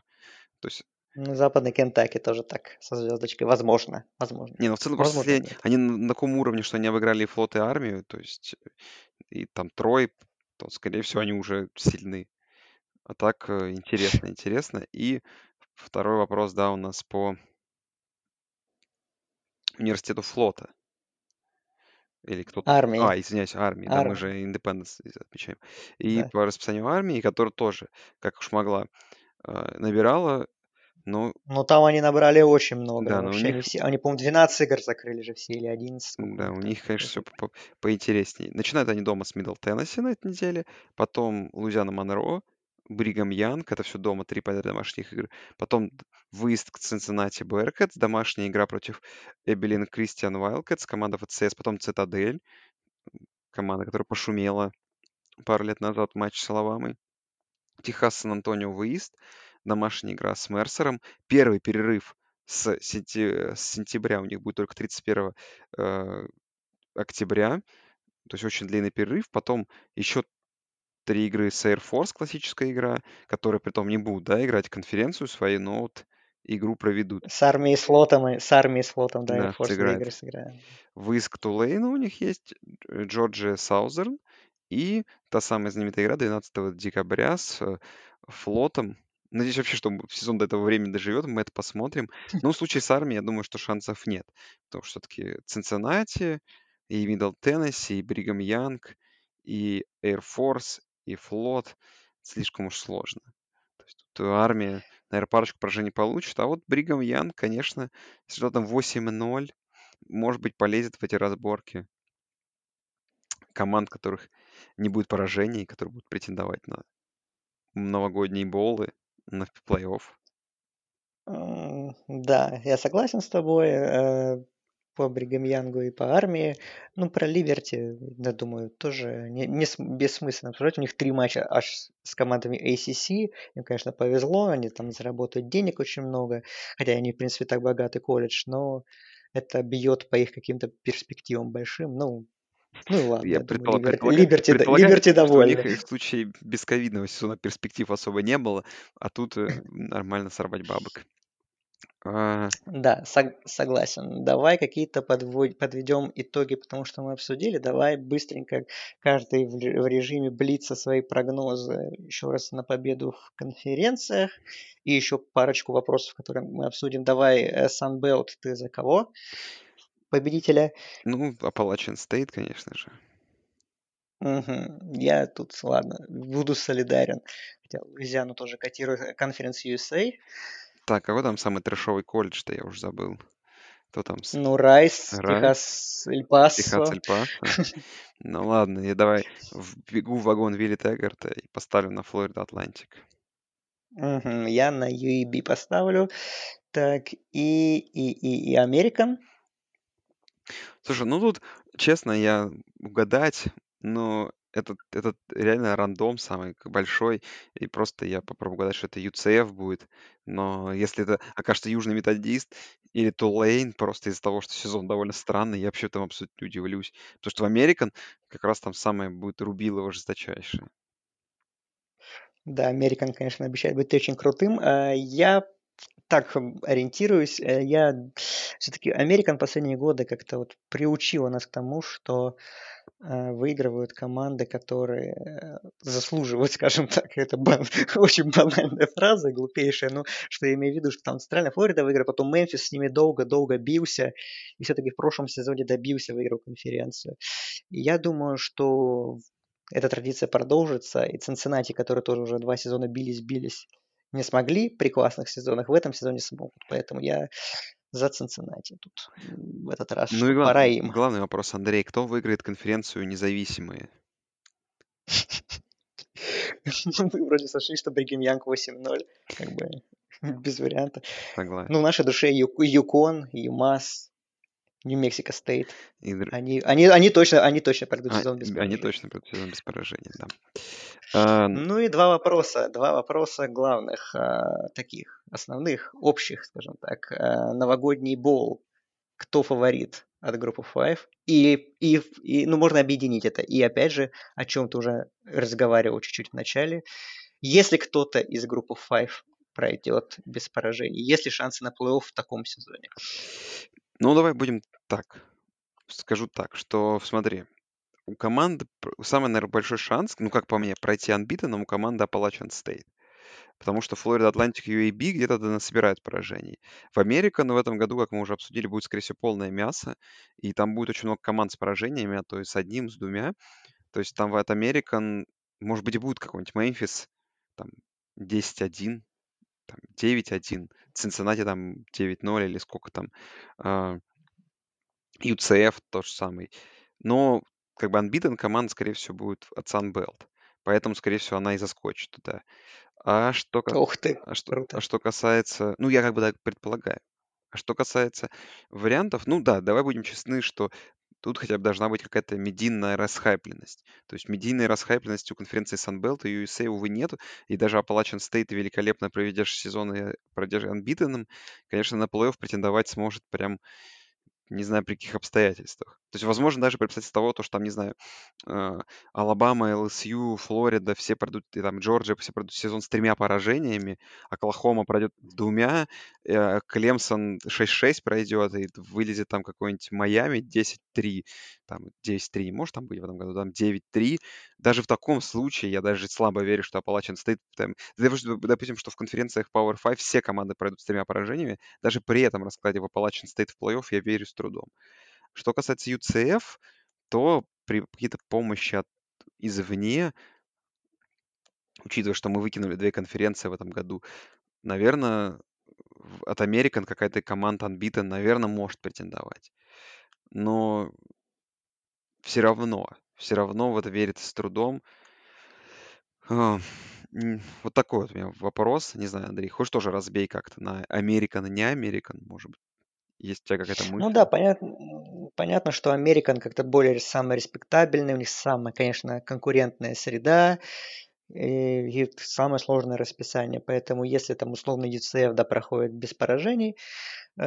То есть Ну, Западный Кентаки тоже так, со звездочкой. Возможно, возможно. не, ну в целом просто Возможно, если нет. они на таком уровне, что они обыграли и флот, и армию, то есть и там Трой, то, скорее всего, они уже сильны. А так э, интересно, интересно. И второй вопрос, да, у нас по университету флота. Или кто-то... Армии. А, извиняюсь, армии. Да, мы же Independence отмечаем. И Да. по расписанию армии, которая тоже, как уж могла, э, набирала, но Ну, там они набрали очень много. да, но Вообще, они них, все, они, по-моему, 12 игр закрыли же все, или 11, сколько у да, у них, конечно, все какой-то. поинтереснее. Начинают они дома с Мидл Теннесси на этой неделе, потом Луизиана Монро, Бригам Янг, это все дома, три подряд домашних игр. Потом выезд к Цинциннати Беркетс, домашняя игра против Эбелин Кристиан Вайлкетс, команда ФЦС, потом Цитадель, команда, которая пошумела пару лет назад матч с Алабамой. Техас Сан-Антонио выезд, домашняя игра с Мерсером. Первый перерыв с, сенти- с сентября у них будет только 31 э, октября, то есть очень длинный перерыв. Потом еще три игры с Air Force, классическая игра, которые притом не будут, да, играть конференцию свою, но вот игру проведут. С армией с флотом, с армией с флотом, да, Air Force сыграют. игры сыграем. Выезд к Тулейну у них есть, э, Джорджия Саузерн и та самая знаменитая игра 12 декабря с э, флотом. Надеюсь вообще, что сезон до этого времени доживет, мы это посмотрим. Но в случае с армией, я думаю, что шансов нет. Потому что все-таки Цинциннати, и Мидл Теннесси, и Бригам Янг, и Air Force, и флот. Слишком уж сложно. То есть тут армия, наверное, парочку поражений получит. А вот Бригам Янг, конечно, с результатом 8-0, может быть, полезет в эти разборки команд, которых не будет поражений, которые будут претендовать на новогодние болы, на плей-офф. Да, я согласен с тобой э, по Бригам Янгу и по армии. Ну, про Либерти, я думаю, тоже не, не бессмысленно обсуждать. У них три матча аж с командами ACC. Им, конечно, повезло, они там заработают денег очень много, хотя они, в принципе, так богатый колледж, но это бьет по их каким-то перспективам большим. Ну, ну ладно, Я я думаю, предпола- Либер- предполагаю, Либерти, предполагаю, Либерти что у довольны. них в случае бесковидного сезона перспектив особо не было, а тут э, нормально сорвать бабок. А, Да, сог- согласен. Давай какие-то подводь- подведем итоги, потому что мы обсудили. Давай быстренько каждый в в режиме блица свои прогнозы еще раз на победу в конференциях. И еще парочку вопросов, которые мы обсудим. Давай, э, Sunbelt, ты за кого? Победителя? ну, Appalachian State, конечно же. Мгм. Я тут, ладно, буду солидарен. Хотя Луизиану тоже котирую. Conference USA. Так, какой там самый трешовый колледж-то, я уже забыл. Кто там? Ну, Райс? Техас, Эль Техас. Эль Пасо? Ну ладно, я давай вбегу в вагон Вилли Теггарта и поставлю на Флорида Атлантик. Мгм, Я на UAB поставлю. Так, и, и, и, и American. Слушай, ну тут, честно, я угадать, но этот, этот реально рандом самый большой, и просто я попробую угадать, что это UCF будет, но если это окажется Южный Методист или Тулейн, просто из-за того, что сезон довольно странный, я вообще там абсолютно удивлюсь, потому что в Американ как раз там самое будет рубилово жесточайшее. Да, American, конечно, обещает быть очень крутым. А, Я так ориентируюсь. э, Я все-таки American последние годы как-то вот приучила нас к тому, что выигрывают команды, которые э, заслуживают, скажем так, это бан- очень банальная фраза, глупейшая, но что я имею в виду, что там Центральная Флорида выиграла, потом Мемфис с ними долго-долго бился, и все-таки в прошлом сезоне добился, выиграл конференцию. Я думаю, что эта традиция продолжится, и Цинциннати, которые тоже уже два сезона бились-бились, не смогли при классных сезонах, в этом сезоне смогут. Поэтому я за Цинциннати тут в этот раз, Ну и гла- пора им. главный вопрос, Андрей, кто выиграет конференцию независимые? Мы вроде сошли, что Бригем Янг 8-0, как бы без варианта. Согласен. Ну, в нашей душе Юкон, Юмас, Нью-Мексико Стейт. Они, они, они, точно, они точно пройдут а, сезон без они поражений. точно пройдут сезон без поражений, да. А, Ну и два вопроса, два вопроса главных, а, таких основных, общих, скажем так. А, новогодний бол. Кто фаворит от группы Five? И, и, и, ну, можно объединить это. И опять же, о чем ты уже разговаривал чуть-чуть в начале. Если кто-то из группы Five пройдет без поражений, есть ли шансы на плей-офф в таком сезоне? Ну, давай будем так. Скажу так, что смотри, у команды самый, наверное, большой шанс, ну, как по мне, пройти анбитеном у команды Appalachian State. Потому что Флорида Атлантик UAB где-то да собирают поражений. В Америке, но в этом году, как мы уже обсудили, будет, скорее всего, полное мясо. И там будет очень много команд с поражениями, а то есть с одним, с двумя. То есть там в American, может быть, и будет какой-нибудь Мемфис, там 10-1, там 9-1, Цинциннати там 9-0 или сколько там, а, UCF тот же самый. Но как бы unbeaten команда, скорее всего, будет от Sunbelt. Поэтому, скорее всего, она и заскочит туда. А что, Ух ты, а что, круто. а что касается... Ну, я как бы так предполагаю. А что касается вариантов, ну да, давай будем честны, что тут хотя бы должна быть какая-то медийная расхайпленность. То есть медийной расхайпленности у конференции Sunbelt и USA, увы, нету. И даже Appalachian State, великолепно проведешь сезон и пройдешь unbeaten, конечно, на плей-офф претендовать сможет прям не знаю при каких обстоятельствах. То есть, возможно, даже при обстоятельстве того, то, что там, не знаю, э, Алабама, ЛСЮ, Флорида, все пройдут, и там Джорджия, все пройдут сезон с тремя поражениями, Оклахома пройдет двумя, э, Клемсон 6-6 пройдет, и вылезет там какой-нибудь Майами 10-3, там 10-3 не может там быть в этом году, там 9-3. Даже в таком случае я даже слабо верю, что Appalachian State, там, допустим, что в конференциях Power 5 все команды пройдут с тремя поражениями, даже при этом раскладе в Appalachian State в плей-офф я верю с трудом. Что касается UCF, то при какие-то помощи от, извне, учитывая, что мы выкинули две конференции в этом году, наверное, от American какая-то команда Unbeaten, наверное, может претендовать. Но все равно, все равно в это верится с трудом. А, вот такой вот у меня вопрос. Не знаю, Андрей, хочешь тоже разбей как-то на American и не American, может быть? Есть у тебя какая-то мысль? Ну да, понятно, понятно, что Американ как-то более самый респектабельный, у них самая, конечно, конкурентная среда и, и самое сложное расписание. Поэтому если там условно UCF да, проходит без поражений, э,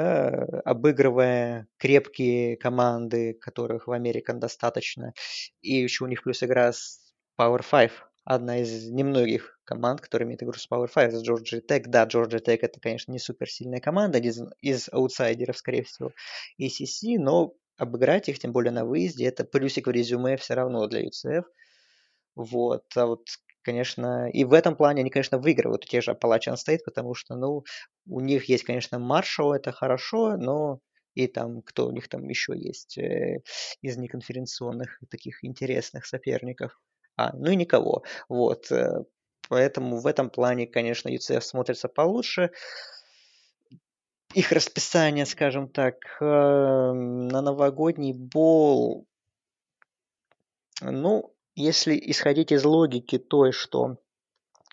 обыгрывая крепкие команды, которых в Американ достаточно, и еще у них плюс игра с Power 5, одна из немногих команд, которая имеет игру с Power 5, с Georgia Tech. Да, Georgia Tech это, конечно, не суперсильная команда, из, из аутсайдеров, скорее всего, ACC, но обыграть их, тем более на выезде, это плюсик в резюме все равно для UCF. Вот, а вот, конечно, и в этом плане они, конечно, выигрывают у тех же Appalachian State, потому что, ну, у них есть, конечно, Маршалл, это хорошо, но и там, кто у них там еще есть э, из неконференционных таких интересных соперников. А, ну и никого. Вот. Поэтому в этом плане, конечно, UCF смотрится получше. Их расписание, скажем так, эм, на новогодний бол, ну, если исходить из логики той, что,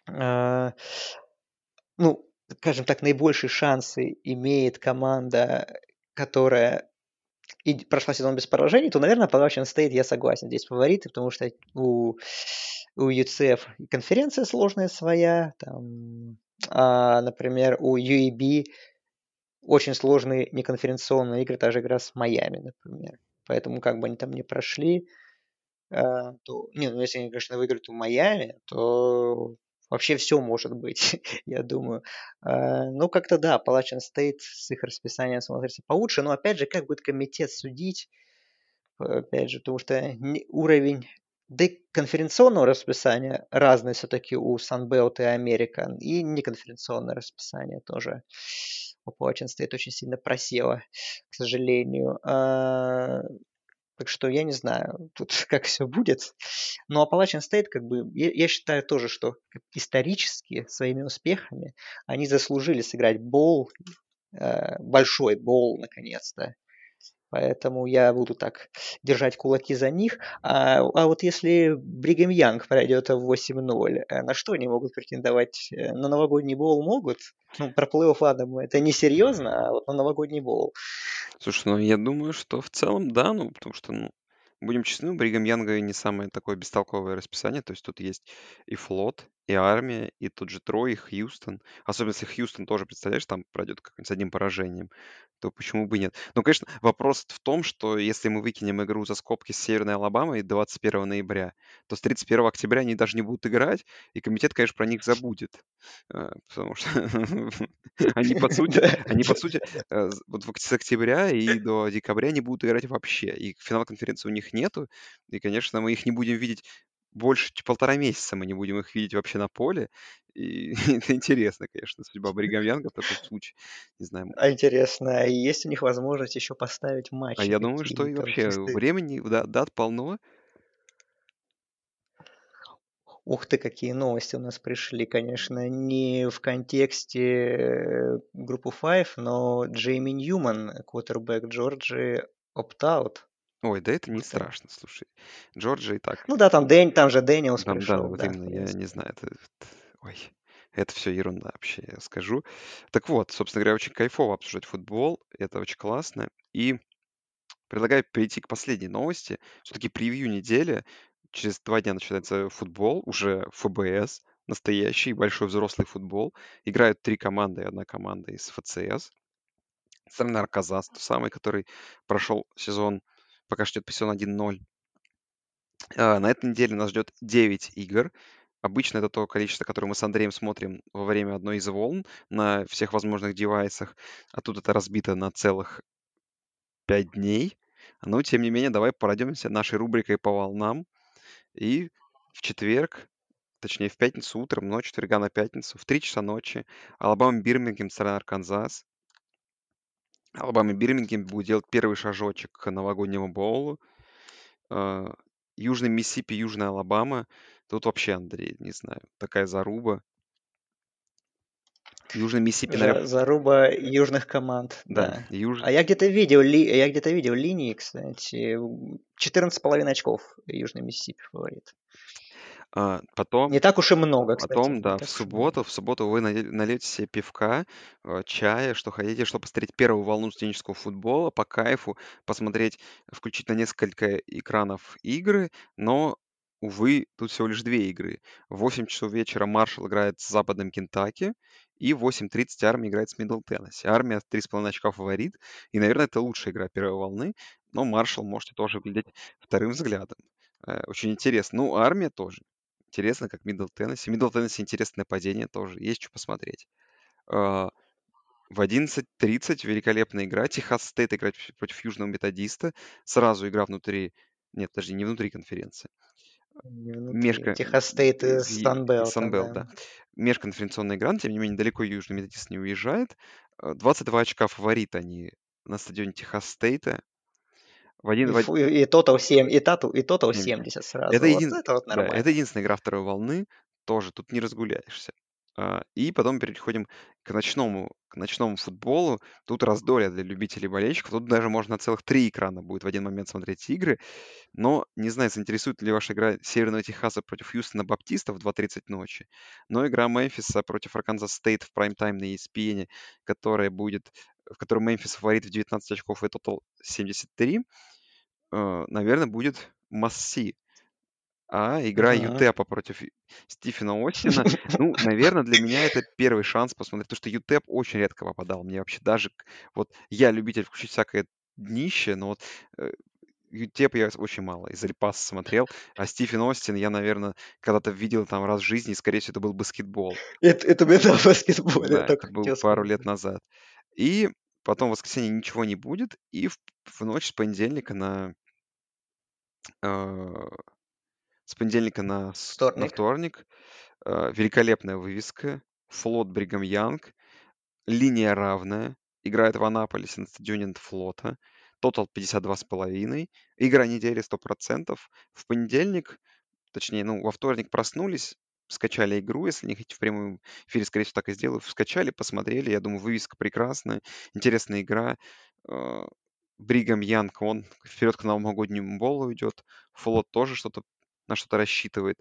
э, ну, скажем так, наибольшие шансы имеет команда, которая и прошла сезон без поражений, то, наверное, Appalachian State я согласен. Здесь фавориты, потому что у, у UCF конференция сложная своя, там, а, например, у UAB очень сложные неконференционные игры, та же игра с Майами, например. Поэтому как бы они там не прошли, а, то, не, ну если они, конечно, выиграют у Майами, то Вообще все может быть, я думаю. А, ну, как-то да, Appalachian State с их расписанием смотрится получше, но опять же, как будет комитет судить, опять же, потому что уровень да и конференционного расписания разный все-таки у Sunbelt и American, и неконференционное расписание тоже у Appalachian State очень сильно просело, к сожалению. А, так что я не знаю, тут как все будет. Но Appalachian State, как бы, я, я считаю тоже, что исторически своими успехами они заслужили сыграть бол, э, большой бол, наконец-то. Поэтому я буду так держать кулаки за них. А, а вот если Бригем Янг пройдет в 8-0, э, на что они могут претендовать? Э, на новогодний бол могут? Ну, про плей-офф, ладно, это не серьезно, а вот на новогодний бол. Слушай, ну я думаю, что в целом да, ну потому что, ну, будем честны, у Бригам Янга не самое такое бестолковое расписание. То есть тут есть и флот, и армия, и тут же Трой, и Хьюстон. Особенно если Хьюстон тоже, представляешь, там пройдет как-нибудь с одним поражением, то почему бы нет? Ну, конечно, вопрос в том, что если мы выкинем игру за скобки с Северной Алабамой 21 ноября, то с 31 октября они даже не будут играть, и комитет, конечно, про них забудет. Э, потому что они, по сути, они, по сути, вот с октября и до декабря не будут играть вообще. И финал конференции у них нету. И, конечно, мы их не будем видеть больше полтора месяца мы не будем их видеть вообще на поле. И это интересно, конечно, судьба Бригам Янга в таком случае. Не знаю. А интересно, а есть у них возможность еще поставить матч? А я думаю, что и вообще времени, да, дат полно. Ух ты, какие новости у нас пришли, конечно, не в контексте э, группы Five, но Джейми Ньюман, квотербек Джорджи, opt-out. Ой, да это не страшно, слушай. Джорджи и так. Ну да, там, Дэн, там же Дэниелс Там, да, пришел. вот Да, именно, я принципе. не знаю, это, ой, это все ерунда вообще, я скажу. Так вот, собственно говоря, очень кайфово обсуждать футбол, это очень классно. И предлагаю перейти к последней новости. Все-таки превью недели. Через два дня начинается футбол, уже ФБС, настоящий большой взрослый футбол. Играют три команды и одна команда из ФЦС. Страна Арказас, тот самый, который прошел сезон пока что идет по 1-0. А, на этой неделе нас ждет 9 игр. Обычно это то количество, которое мы с Андреем смотрим во время одной из волн на всех возможных девайсах. А тут это разбито на целых 5 дней. Но, тем не менее, давай пройдемся нашей рубрикой по волнам. И в четверг, точнее в пятницу утром, ночь четверга на пятницу, в 3 часа ночи, Алабама Бирмингем, страна Арканзас. Алабама Бирмингем будет делать первый шажочек к новогоднему боулу. А, Южный Миссипи, Южная Алабама. Тут вообще, Андрей, не знаю, такая заруба. Южный Миссипи, наверное... Заруба южных команд, да. да. Юж... А я где-то видел, ли... я где-то видел линии, кстати, 14,5 очков Южный Миссипи фаворит. А, потом, Не так уж и много, кстати. потом, да, в субботу, в субботу вы нальете себе пивка, э, чая, что хотите, чтобы посмотреть первую волну студенческого футбола по кайфу, посмотреть, включить на несколько экранов игры, но, увы, тут всего лишь две игры. В 8 часов вечера Маршалл играет с Западным Кентаки, и в 8.30 Армия играет с Мидл Теннесси. Армия 3,5 очка фаворит, и, наверное, это лучшая игра первой волны, но Маршалл можете тоже глядеть вторым взглядом. Э, очень интересно. Ну, армия тоже интересно, как Мидл Теннесси. Мидл Теннесси интересное нападение тоже, есть что посмотреть. А, в 11.30 великолепная игра. Техас Стейт играет против Южного Методиста. Сразу игра внутри... Нет, подожди, не внутри конференции. Межка... Техас Стейт и Санбелл. Санбелл, да. Межконференционная игра, но тем не менее далеко Южный Методист не уезжает. 22 а, очка фаворит они на стадионе Техас Стейта. В один, и, в... и, и Total 7, и, тату, и Total 70 сразу. Это, един... вот это вот нормально. Да, это единственная игра второй волны. Тоже тут не разгуляешься. А, и потом переходим к ночному, к ночному футболу. Тут раздолье для любителей болельщиков. Тут даже можно целых три экрана будет в один момент смотреть игры. Но не знаю, заинтересует ли ваша игра Северного Техаса против Хьюстона Баптиста в 2.30 ночи. Но игра Мемфиса против Арканзас Стейт в прайм-тайм на ESPN, которая будет в которой Мемфис фаворит в 19 очков и тотал 73, э, наверное, будет мясо. А игра uh-huh. ЮТЭПа против Стивена Остина, ну, наверное, для меня это первый шанс посмотреть, потому что ЮТЭП очень редко попадал. Мне вообще даже, вот я любитель включить всякое днище, но вот э, ЮТЕП я очень мало из Репаса смотрел, а Стивен Остин я, наверное, когда-то видел там раз в жизни, и, скорее всего, это был баскетбол. Это, это был баскетбол. Да, это был пару лет назад. И потом в воскресенье ничего не будет, и в, в ночь с понедельника на э, с понедельника на, вторник. на вторник э, великолепная вывеска, флот Бригам Янг, линия равная, играет в Анаполисе на стадионе флота, тотал 52,5, игра недели 100%. В понедельник, точнее, ну, во вторник проснулись, скачали игру, если не хотите в прямом эфире, скорее всего, так и сделаю. Скачали, посмотрели. Я думаю, вывеска прекрасная, интересная игра. Бригам Янг, он вперед к новогоднему болу идет. Флот тоже что-то на что-то рассчитывает.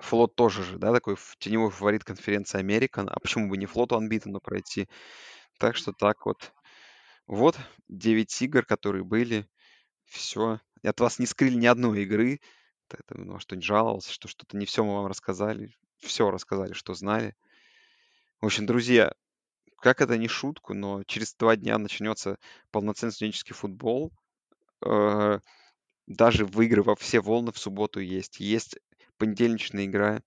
Флот тоже же, да, такой теневой фаворит конференции Американ. А почему бы не флоту Анбитану пройти? Так что так вот. Вот 9 игр, которые были. Все. От вас не скрыли ни одной игры это, ну, что-нибудь жаловался, что что-то не все мы вам рассказали. Все рассказали, что знали. В общем, друзья, как это не шутку, но через два дня начнется полноценный студенческий футбол. Э, даже выигрывав все волны в субботу есть. Есть понедельничная игра.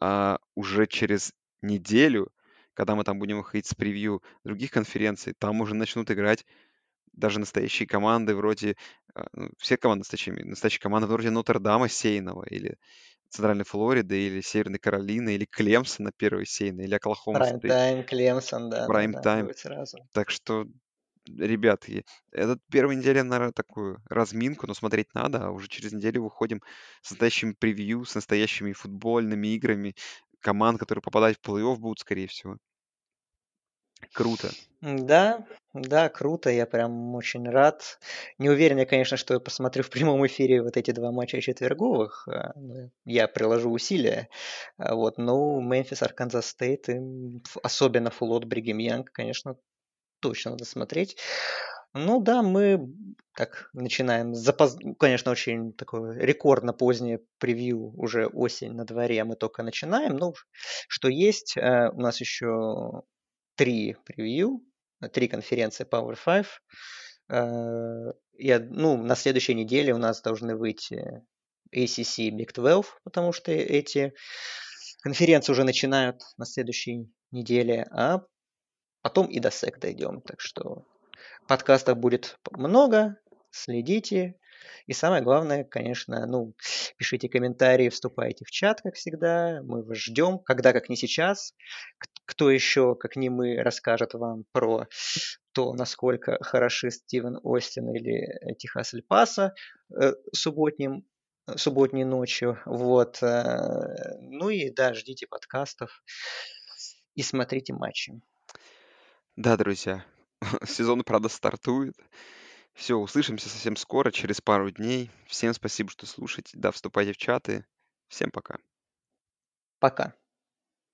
А уже через неделю, когда мы там будем выходить с превью других конференций, там уже начнут играть даже настоящие команды вроде... А, ну, все команды настоящие, настоящие команды вроде Нотр-Дама Сейнова или Центральной Флориды, или Северной Каролины, или Клемсона первой Сейна, или Оклахома Прайм-тайм, Клемсон, да. Прайм-тайм. Да, так что, ребят, этот первая неделя, наверное, такую разминку, но смотреть надо, а уже через неделю выходим с настоящим превью, с настоящими футбольными играми, команд, которые попадают в плей-офф будут, скорее всего. Круто. Да, да, круто, я прям очень рад. Не уверен я, конечно, что я посмотрю в прямом эфире вот эти два матча четверговых. А, я приложу усилия. А вот, ну, Мемфис, Арканзас Стейт, особенно флот, Бригем Янг, конечно, точно надо смотреть. Ну да, мы так начинаем. Запоз... Конечно, очень такое рекордно позднее превью, уже осень на дворе, мы только начинаем. Ну, что есть, у нас еще три превью, три конференции Power 5. Э, я, ну, на следующей неделе у нас должны выйти ACC Big 12, потому что эти конференции уже начинают на следующей неделе, а потом и до SEC дойдем. Так что подкастов будет много, следите. И самое главное, конечно, ну, пишите комментарии, вступайте в чат, как всегда. Мы вас ждем, когда, как не сейчас. Кто еще, как не мы, расскажет вам про то, насколько хороши Стивен Остин или Техас Эль Паса э, субботним субботней ночью. Вот. Э, ну и да, ждите подкастов и смотрите матчи. Да, друзья, сезон, правда, стартует. Все, услышимся совсем скоро, через пару дней. Всем спасибо, что слушаете. Да, вступайте в чаты. Всем пока. Пока.